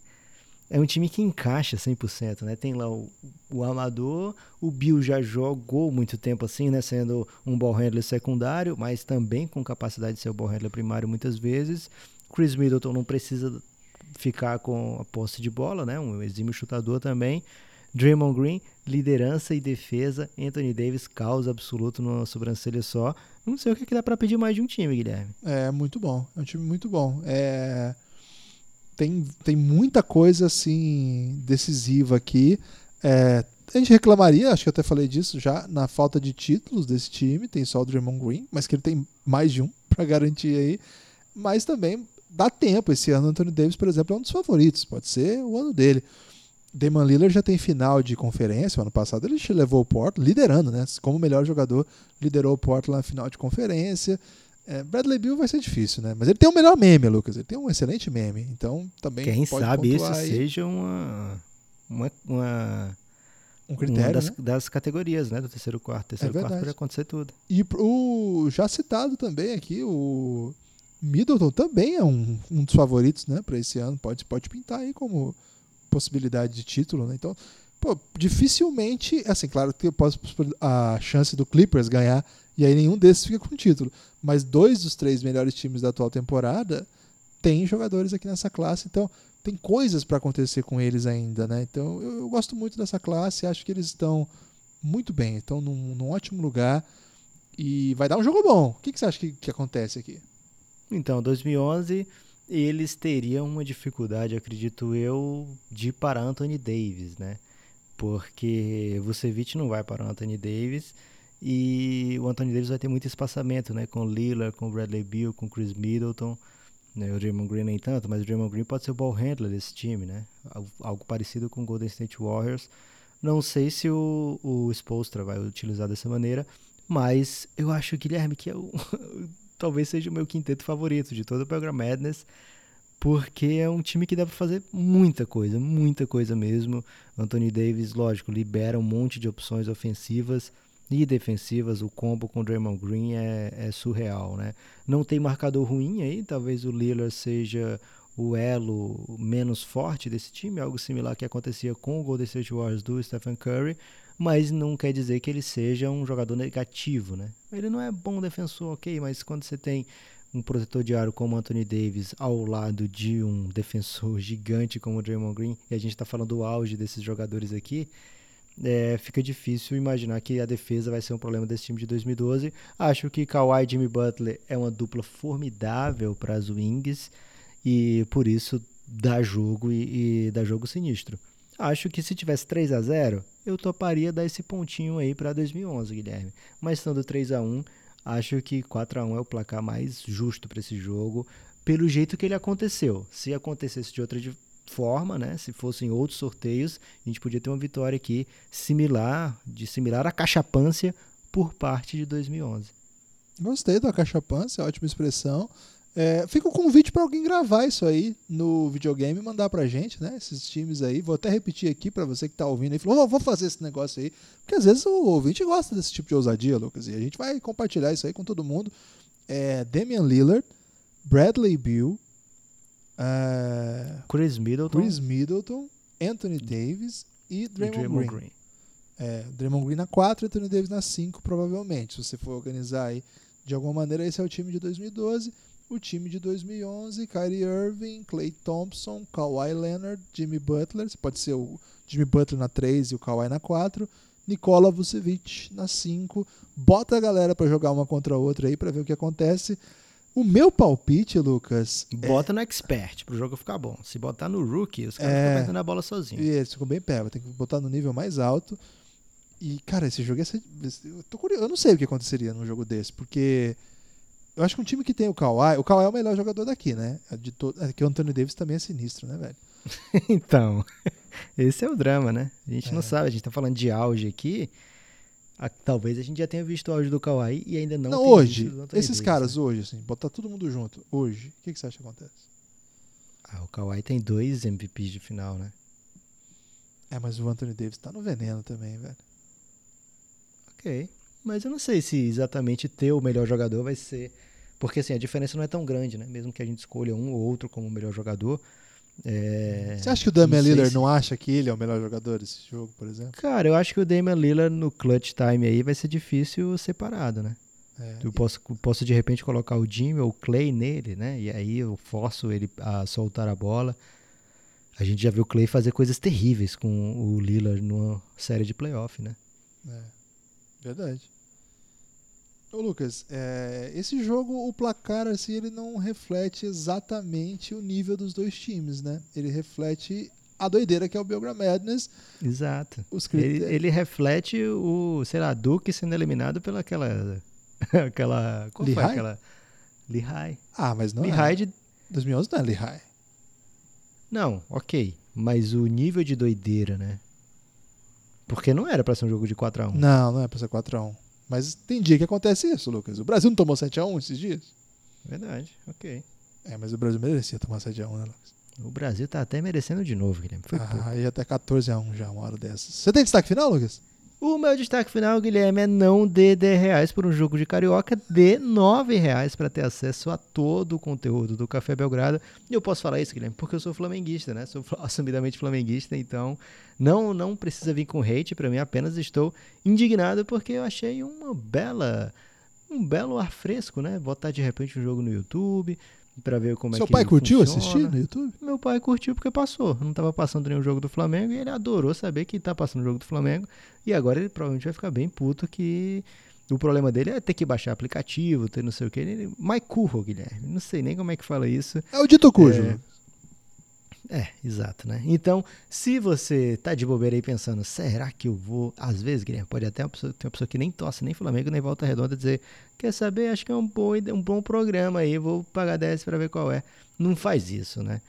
Speaker 3: é um time que encaixa 100%, né? Tem lá o, o Amador, o Bill já jogou muito tempo assim, né? Sendo um ball handler secundário, mas também com capacidade de ser o ball handler primário muitas vezes. Chris Middleton não precisa ficar com a posse de bola, né? Um exímio chutador também. Draymond Green, liderança e defesa. Anthony Davis, caos absoluto numa sobrancelha só. Não sei o que, é que dá pra pedir mais de um time, Guilherme.
Speaker 2: é muito bom. É um time muito bom. É, tem, tem muita coisa assim decisiva aqui. É, a gente reclamaria, acho que até falei disso já, na falta de títulos desse time. Tem só o Draymond Green, mas que ele tem mais de um para garantir aí. Mas também dá tempo. Esse ano Anthony Davis, por exemplo, é um dos favoritos. Pode ser o ano dele. Damon Lillard já tem final de conferência. O ano passado ele levou o Portland, liderando, né? Como melhor jogador, liderou o Portland na final de conferência. É, Bradley Beal vai ser difícil, né? Mas ele tem o melhor meme, Lucas. Ele tem um excelente meme. Então também
Speaker 3: Quem sabe isso
Speaker 2: aí
Speaker 3: seja uma, uma, uma,
Speaker 2: um
Speaker 3: uma
Speaker 2: critério,
Speaker 3: das,
Speaker 2: né?
Speaker 3: das categorias, né? Do terceiro quarto. Terceiro quarto
Speaker 2: verdade.
Speaker 3: pode acontecer tudo.
Speaker 2: E o já citado também aqui, o Middleton também é um, um dos favoritos, né, para esse ano. Pode, pode pintar aí como possibilidade de título, né? Então, pô, dificilmente, assim, claro que eu posso a chance do Clippers ganhar e aí nenhum desses fica com título, mas dois dos três melhores times da atual temporada têm jogadores aqui nessa classe, então tem coisas para acontecer com eles ainda, né? Então, eu, eu gosto muito dessa classe, acho que eles estão muito bem, estão num, num ótimo lugar e vai dar um jogo bom. O que, que você acha que, que acontece aqui?
Speaker 3: Então, 2011, eles teriam uma dificuldade, acredito eu, de ir para Anthony Davis, né? Porque Vucevic não vai para o Anthony Davis e o Anthony Davis vai ter muito espaçamento, né? Com Lillard, com Bradley Beal, com Chris Middleton. Né? O Draymond Green nem tanto, mas o Draymond Green pode ser o ball handler desse time, né? Algo, algo parecido com o Golden State Warriors. Não sei se o, o Spolstra vai utilizar dessa maneira, mas eu acho, Guilherme, que é o, talvez seja o meu quinteto favorito de todo o Program Madness, porque é um time que dá para fazer muita coisa, muita coisa mesmo. Anthony Davis, lógico, libera um monte de opções ofensivas e defensivas. O combo com o Draymond Green é, é surreal, né? Não tem marcador ruim aí, talvez o Lillard seja o elo menos forte desse time, algo similar que acontecia com o Golden State Warriors do Stephen Curry, mas não quer dizer que ele seja um jogador negativo, né? Ele não é bom defensor, ok, mas quando você tem um protetor de aro como Anthony Davis ao lado de um defensor gigante como o Draymond Green, e a gente está falando do auge desses jogadores aqui, é, fica difícil imaginar que a defesa vai ser um problema desse time de 2012. Acho que Kawhi e Jimmy Butler é uma dupla formidável para as Wings e por isso dá jogo e, e dá jogo sinistro. Acho que se tivesse 3 a 0 eu toparia dar esse pontinho aí para 2011, Guilherme. Mas estando 3 a 1 acho que 4 a 1 é o placar mais justo para esse jogo, pelo jeito que ele aconteceu. Se acontecesse de outra forma, né? Se fossem outros sorteios, a gente podia ter uma vitória aqui similar, de similar à cachapância por parte de 2011.
Speaker 2: Gostei da cachapância, ótima expressão. É, fica o convite para alguém gravar isso aí no videogame e mandar pra gente, né? Esses times aí. Vou até repetir aqui para você que tá ouvindo aí. Falou, oh, vou fazer esse negócio aí. Porque às vezes o ouvinte gosta desse tipo de ousadia, Lucas. E a gente vai compartilhar isso aí com todo mundo. É, Damian Lillard, Bradley Beal, é,
Speaker 3: Chris Middleton
Speaker 2: Chris Middleton, Anthony Davis e
Speaker 3: e
Speaker 2: Draymond,
Speaker 3: Draymond
Speaker 2: Green.
Speaker 3: Green.
Speaker 2: É, Draymond Green na 4 e Anthony Davis na 5, provavelmente. Se você for organizar aí de alguma maneira, esse é o time de 2012. O time de 2011, Kyrie Irving, Clay Thompson, Kawhi Leonard, Jimmy Butler. Pode ser o Jimmy Butler na 3 e o Kawhi na 4. Nikola Vucevic na 5. Bota a galera pra jogar uma contra a outra aí pra ver o que acontece. O meu palpite, Lucas,
Speaker 3: Bota no expert pro jogo ficar bom. Se botar no rookie, os caras
Speaker 2: É.
Speaker 3: ficam perdendo a bola sozinho.
Speaker 2: E esse ficou bem pé, tem que botar no nível mais alto. E, cara, esse jogo ia ser. Eu, tô curioso, eu não sei o que aconteceria num jogo desse, porque eu acho que um time que tem o Kawhi. O Kawhi é o melhor jogador daqui, né? De to, é que o Anthony Davis também é sinistro, né, velho?
Speaker 3: Então, esse é o drama, né? A gente
Speaker 2: É.
Speaker 3: não sabe, a gente tá falando de auge aqui. A- talvez a gente já tenha visto o auge do Kawhi e ainda não
Speaker 2: Não, hoje, esses
Speaker 3: Davis,
Speaker 2: caras
Speaker 3: né?
Speaker 2: hoje, assim, botar todo mundo junto, hoje, o que, que você acha que acontece?
Speaker 3: Ah, o Kawhi tem dois MVPs de final, né?
Speaker 2: É, mas o Anthony Davis tá no veneno também, velho.
Speaker 3: Ok. Mas eu não sei se exatamente ter o melhor jogador vai ser. Porque assim, a diferença não é tão grande, né? Mesmo que a gente escolha um ou outro como o melhor jogador. é,
Speaker 2: Você acha que o Damian
Speaker 3: não
Speaker 2: Lillard
Speaker 3: se-
Speaker 2: não acha que ele é o melhor jogador desse jogo, por exemplo?
Speaker 3: Cara, eu acho que o Damian Lillard no clutch time aí vai ser difícil separado, né?
Speaker 2: É,
Speaker 3: Eu posso, posso de repente colocar o Jimmy ou o Clay nele, né? E aí eu forço ele a soltar a bola. A gente já viu o Clay fazer coisas terríveis com o Lillard numa série de playoff, né?
Speaker 2: É, verdade. Ô Lucas, é, esse jogo, o placar, assim, ele não reflete exatamente o nível dos dois times, né? Ele reflete a doideira que é o Belgram Madness.
Speaker 3: Exato.
Speaker 2: Os
Speaker 3: Ele, ele reflete o, sei lá, Duke sendo eliminado pela aquela. aquela. Qual foi
Speaker 2: Lehigh?
Speaker 3: aquela? Lehigh.
Speaker 2: Ah, mas não
Speaker 3: Lehigh
Speaker 2: é.
Speaker 3: de.
Speaker 2: 2011 não é Lehigh.
Speaker 3: Não, ok. Mas o nível de doideira, né? Porque não era pra ser um jogo de 4x1.
Speaker 2: Não, não é pra ser 4x1. Mas tem dia que acontece isso, Lucas. O Brasil não tomou 7x1 esses dias?
Speaker 3: Verdade, ok.
Speaker 2: É, mas o Brasil merecia tomar 7x1, né, Lucas?
Speaker 3: O Brasil tá até merecendo de novo, Guilherme. Foi pouco.
Speaker 2: Ah, ia até 14x1 já, uma hora dessas. Você tem destaque final, Lucas?
Speaker 3: O meu destaque final, Guilherme, é não dê 10 reais por um jogo de carioca, dê 9 reais para ter acesso a todo o conteúdo do Café Belgrado. E eu posso falar isso, Guilherme, porque eu sou flamenguista, né? Sou assumidamente flamenguista, então não não precisa vir com hate para mim, apenas estou indignado porque eu achei uma bela um belo ar fresco, né? Botar de repente um jogo no YouTube para ver como
Speaker 2: Seu
Speaker 3: é que
Speaker 2: pai curtiu
Speaker 3: funciona.
Speaker 2: assistir no YouTube?
Speaker 3: Meu pai curtiu porque passou. Não estava passando nenhum jogo do Flamengo e ele adorou saber que tá passando o jogo do Flamengo. E agora ele provavelmente vai ficar bem puto que o problema dele é ter que baixar aplicativo, ter não sei o que. Ele, Maicurro, Guilherme. Não sei nem como é que fala isso.
Speaker 2: É o dito cujo.
Speaker 3: É. É, exato, né? Então, se você tá de bobeira aí pensando, será que eu vou? Às vezes, Guilherme, pode até uma pessoa, ter uma pessoa que nem torce nem Flamengo nem Volta Redonda dizer, quer saber? Acho que é um bom, um bom programa aí, vou pagar 10 para ver qual é. Não faz isso, né?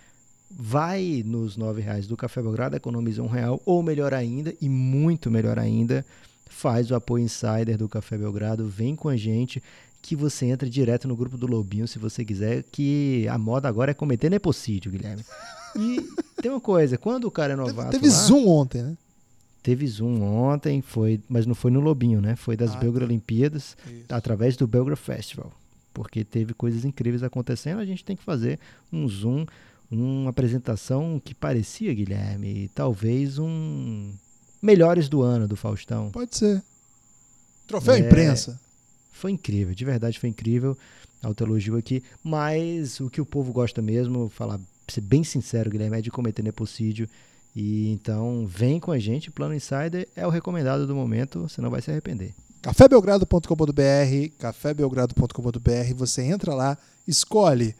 Speaker 3: Vai nos 9 reais do Café Belgrado, economiza um real, ou melhor ainda, e muito melhor ainda, faz o apoio insider do Café Belgrado, vem com a gente, que você entra direto no grupo do Lobinho, se você quiser, que a moda agora é cometer nepocídio, Guilherme. E tem uma coisa, quando o cara é
Speaker 2: Teve,
Speaker 3: novato
Speaker 2: teve
Speaker 3: lá,
Speaker 2: Zoom ontem, né?
Speaker 3: teve Zoom ontem, foi, mas não foi no Lobinho, né? Foi das
Speaker 2: Ah,
Speaker 3: Belgra
Speaker 2: tá.
Speaker 3: Olimpíadas,
Speaker 2: Isso.
Speaker 3: através do Belgra Festival. Porque teve coisas incríveis acontecendo, a gente tem que fazer um Zoom, uma apresentação que parecia, Guilherme, talvez um melhores do ano do Faustão.
Speaker 2: Pode ser. Troféu
Speaker 3: É.
Speaker 2: imprensa.
Speaker 3: Foi incrível, de verdade foi incrível. Autoelogio aqui. Mas o que o povo gosta mesmo, falar, pra ser bem sincero, Guilherme, é de cometer nepocídio. E então vem com a gente, Plano Insider é o recomendado do momento, você não vai se arrepender.
Speaker 2: cafébelgrado.com.br, cafébelgrado.com.br, você entra lá, escolhe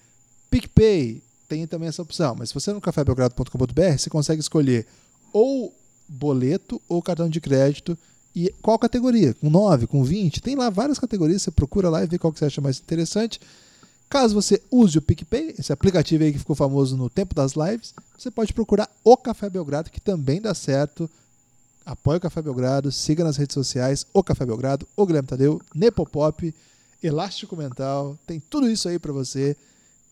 Speaker 2: PicPay, tem também essa opção, mas se você é no cafébelgrado.com.br, você consegue escolher ou boleto ou cartão de crédito e qual categoria, com 9, com 20, tem lá várias categorias, você procura lá e vê qual que você acha mais interessante. Caso você use o PicPay, esse aplicativo aí que ficou famoso no tempo das lives, você pode procurar o Café Belgrado, que também dá certo. Apoie o Café Belgrado, siga nas redes sociais o Café Belgrado, o Guilherme Tadeu, Nepopop, Elástico Mental, tem tudo isso aí pra você.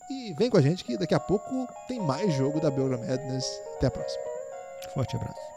Speaker 2: E vem com a gente que daqui a pouco tem mais jogo da Belgram Madness. Até a próxima.
Speaker 3: Forte abraço.